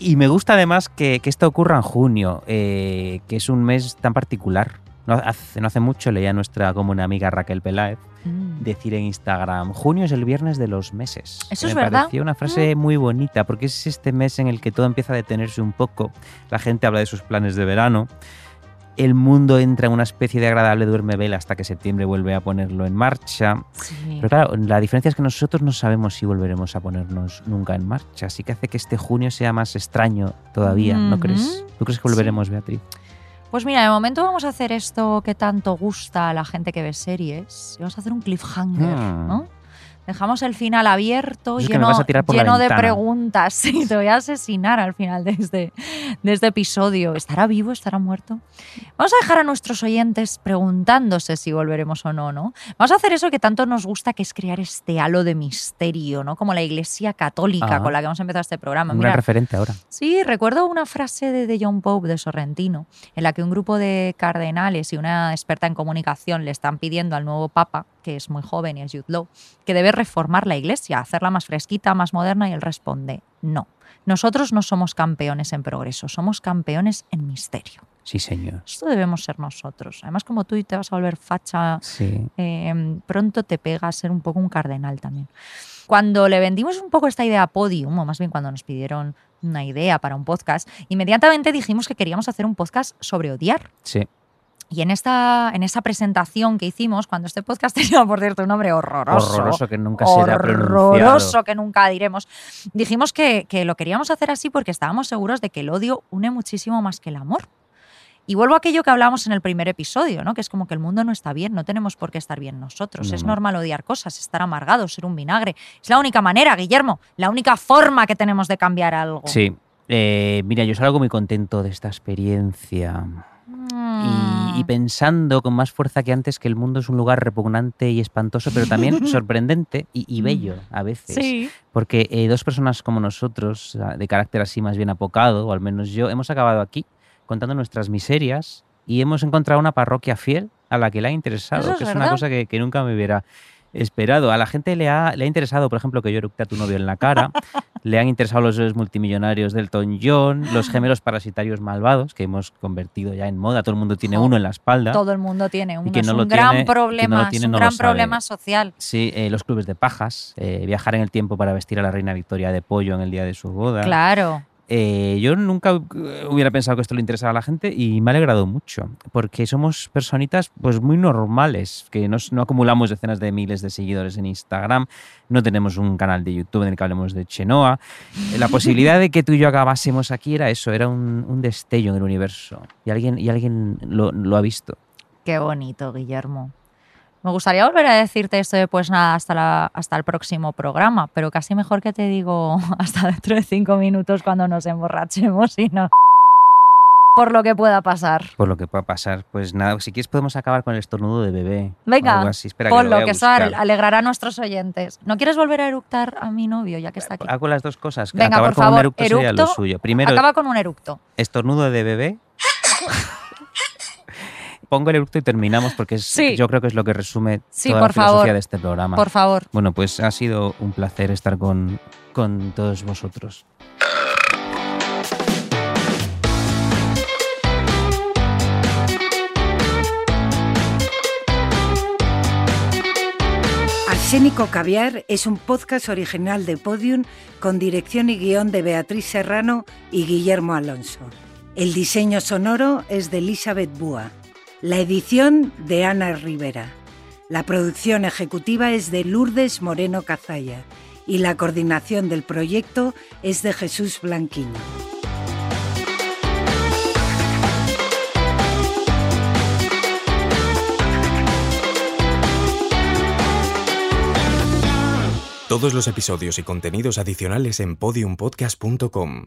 Y me gusta además que, que esto ocurra en junio, eh, que es un mes tan particular. No hace, no hace mucho leía a nuestra común amiga Raquel Peláez Mm. decir en Instagram, junio es el viernes de los meses. Eso es me verdad. pareció una frase muy bonita, porque es este mes en el que todo empieza a detenerse un poco. La gente habla de sus planes de verano. El mundo entra en una especie de agradable duerme vela hasta que septiembre vuelve a ponerlo en marcha. Sí. Pero claro, la diferencia es que nosotros no sabemos si volveremos a ponernos nunca en marcha, así que hace que este junio sea más extraño todavía, ¿no crees? ¿Tú crees que volveremos, Beatriz? Pues mira, de momento vamos a hacer esto que tanto gusta a la gente que ve series. Y vamos a hacer un cliffhanger, Hmm. ¿no? Dejamos el final abierto, Es lleno, lleno de preguntas. Sí, te voy a asesinar al final de este, de este episodio. ¿Estará vivo? ¿Estará muerto? Vamos a dejar a nuestros oyentes preguntándose si volveremos o no, ¿no? Vamos a hacer eso que tanto nos gusta, que es crear este halo de misterio, ¿no? Como la Iglesia Católica Ah. con la que hemos empezado este programa. Un Mira, gran referente ahora. Sí, recuerdo una frase de, de John Pope de Sorrentino, en la que un grupo de cardenales y una experta en comunicación le están pidiendo al nuevo papa, que es muy joven y es Jude Law, que debe reformar la iglesia, hacerla más fresquita, más moderna, y él responde, no. Nosotros no somos campeones en progreso, somos campeones en misterio. Sí, señor. Esto debemos ser nosotros. Además, como tú te vas a volver facha, Sí. eh, pronto te pega a ser un poco un cardenal también. Cuando le vendimos un poco esta idea a Podium, o más bien cuando nos pidieron una idea para un podcast, inmediatamente dijimos que queríamos hacer un podcast sobre odiar. Sí. Y en esta, en esa presentación que hicimos, cuando este podcast tenía, por cierto, un nombre horroroso. Horroroso que nunca será pronunciado. Horroroso que nunca diremos. Dijimos que, que lo queríamos hacer así porque estábamos seguros de que el odio une muchísimo más que el amor. Y vuelvo a aquello que hablábamos en el primer episodio, ¿no? que es como que el mundo no está bien, no tenemos por qué estar bien nosotros. No, es no. normal odiar cosas, estar amargado, ser un vinagre. Es la única manera, Guillermo, la única forma que tenemos de cambiar algo. Sí. Eh, mira, yo salgo muy contento de esta experiencia. Mm. Y, y pensando con más fuerza que antes que el mundo es un lugar repugnante y espantoso, pero también sorprendente y, y bello a veces. Sí. Porque eh, dos personas como nosotros, de carácter así más bien apocado, o al menos yo, hemos acabado aquí contando nuestras miserias y hemos encontrado una parroquia fiel a la que le ha interesado, es que es una cosa que, que nunca me hubiera esperado. A la gente le ha, le ha interesado, por ejemplo, que yo eructe a tu novio en la cara. le han interesado los multimillonarios del Elton John, los gemelos parasitarios malvados, que hemos convertido ya en moda. Todo el mundo tiene uno en la espalda. Todo el mundo tiene uno. es un gran problema, es un gran problema social. Sí, eh, los clubes de pajas, eh, viajar en el tiempo para vestir a la reina Victoria de pollo en el día de su boda. Claro. Eh, yo nunca hubiera pensado que esto le interesaba a la gente y me ha alegrado mucho, porque somos personitas pues muy normales, que no, acumulamos decenas de miles de seguidores en Instagram, no tenemos un canal de YouTube en el que hablemos de Chenoa. La posibilidad de que tú y yo acabásemos aquí era eso, era un, destello en el universo y alguien, y alguien lo ha visto. Qué bonito, Guillermo. Me gustaría volver a decirte esto de pues nada hasta, la, hasta el próximo programa, pero casi mejor que te digo hasta dentro de cinco minutos cuando nos emborrachemos y no por lo que pueda pasar. Por lo que pueda pasar. Pues nada, si quieres podemos acabar con el estornudo de bebé. Venga, por lo, que, eso alegrará a nuestros oyentes. ¿No quieres volver a eructar a mi novio ya que está aquí? Hago las dos cosas. Venga, Acabar por con favor, un eructo, sería lo suyo. Primero, acaba con un eructo. Estornudo de bebé. pongo el eructo y terminamos porque yo creo que es lo que resume toda la filosofía de este programa. Por favor. Bueno, pues ha sido un placer estar con, con todos vosotros. Arsénico Caviar es un podcast original de Podium con dirección y guion de Beatriz Serrano y Guillermo Alonso. El diseño sonoro es de Elizabeth Búa. La edición de Ana Rivera. La producción ejecutiva es de Lourdes Moreno Cazalla y la coordinación del proyecto es de Jesús Blanquino. Todos los episodios y contenidos adicionales en podiumpodcast.com.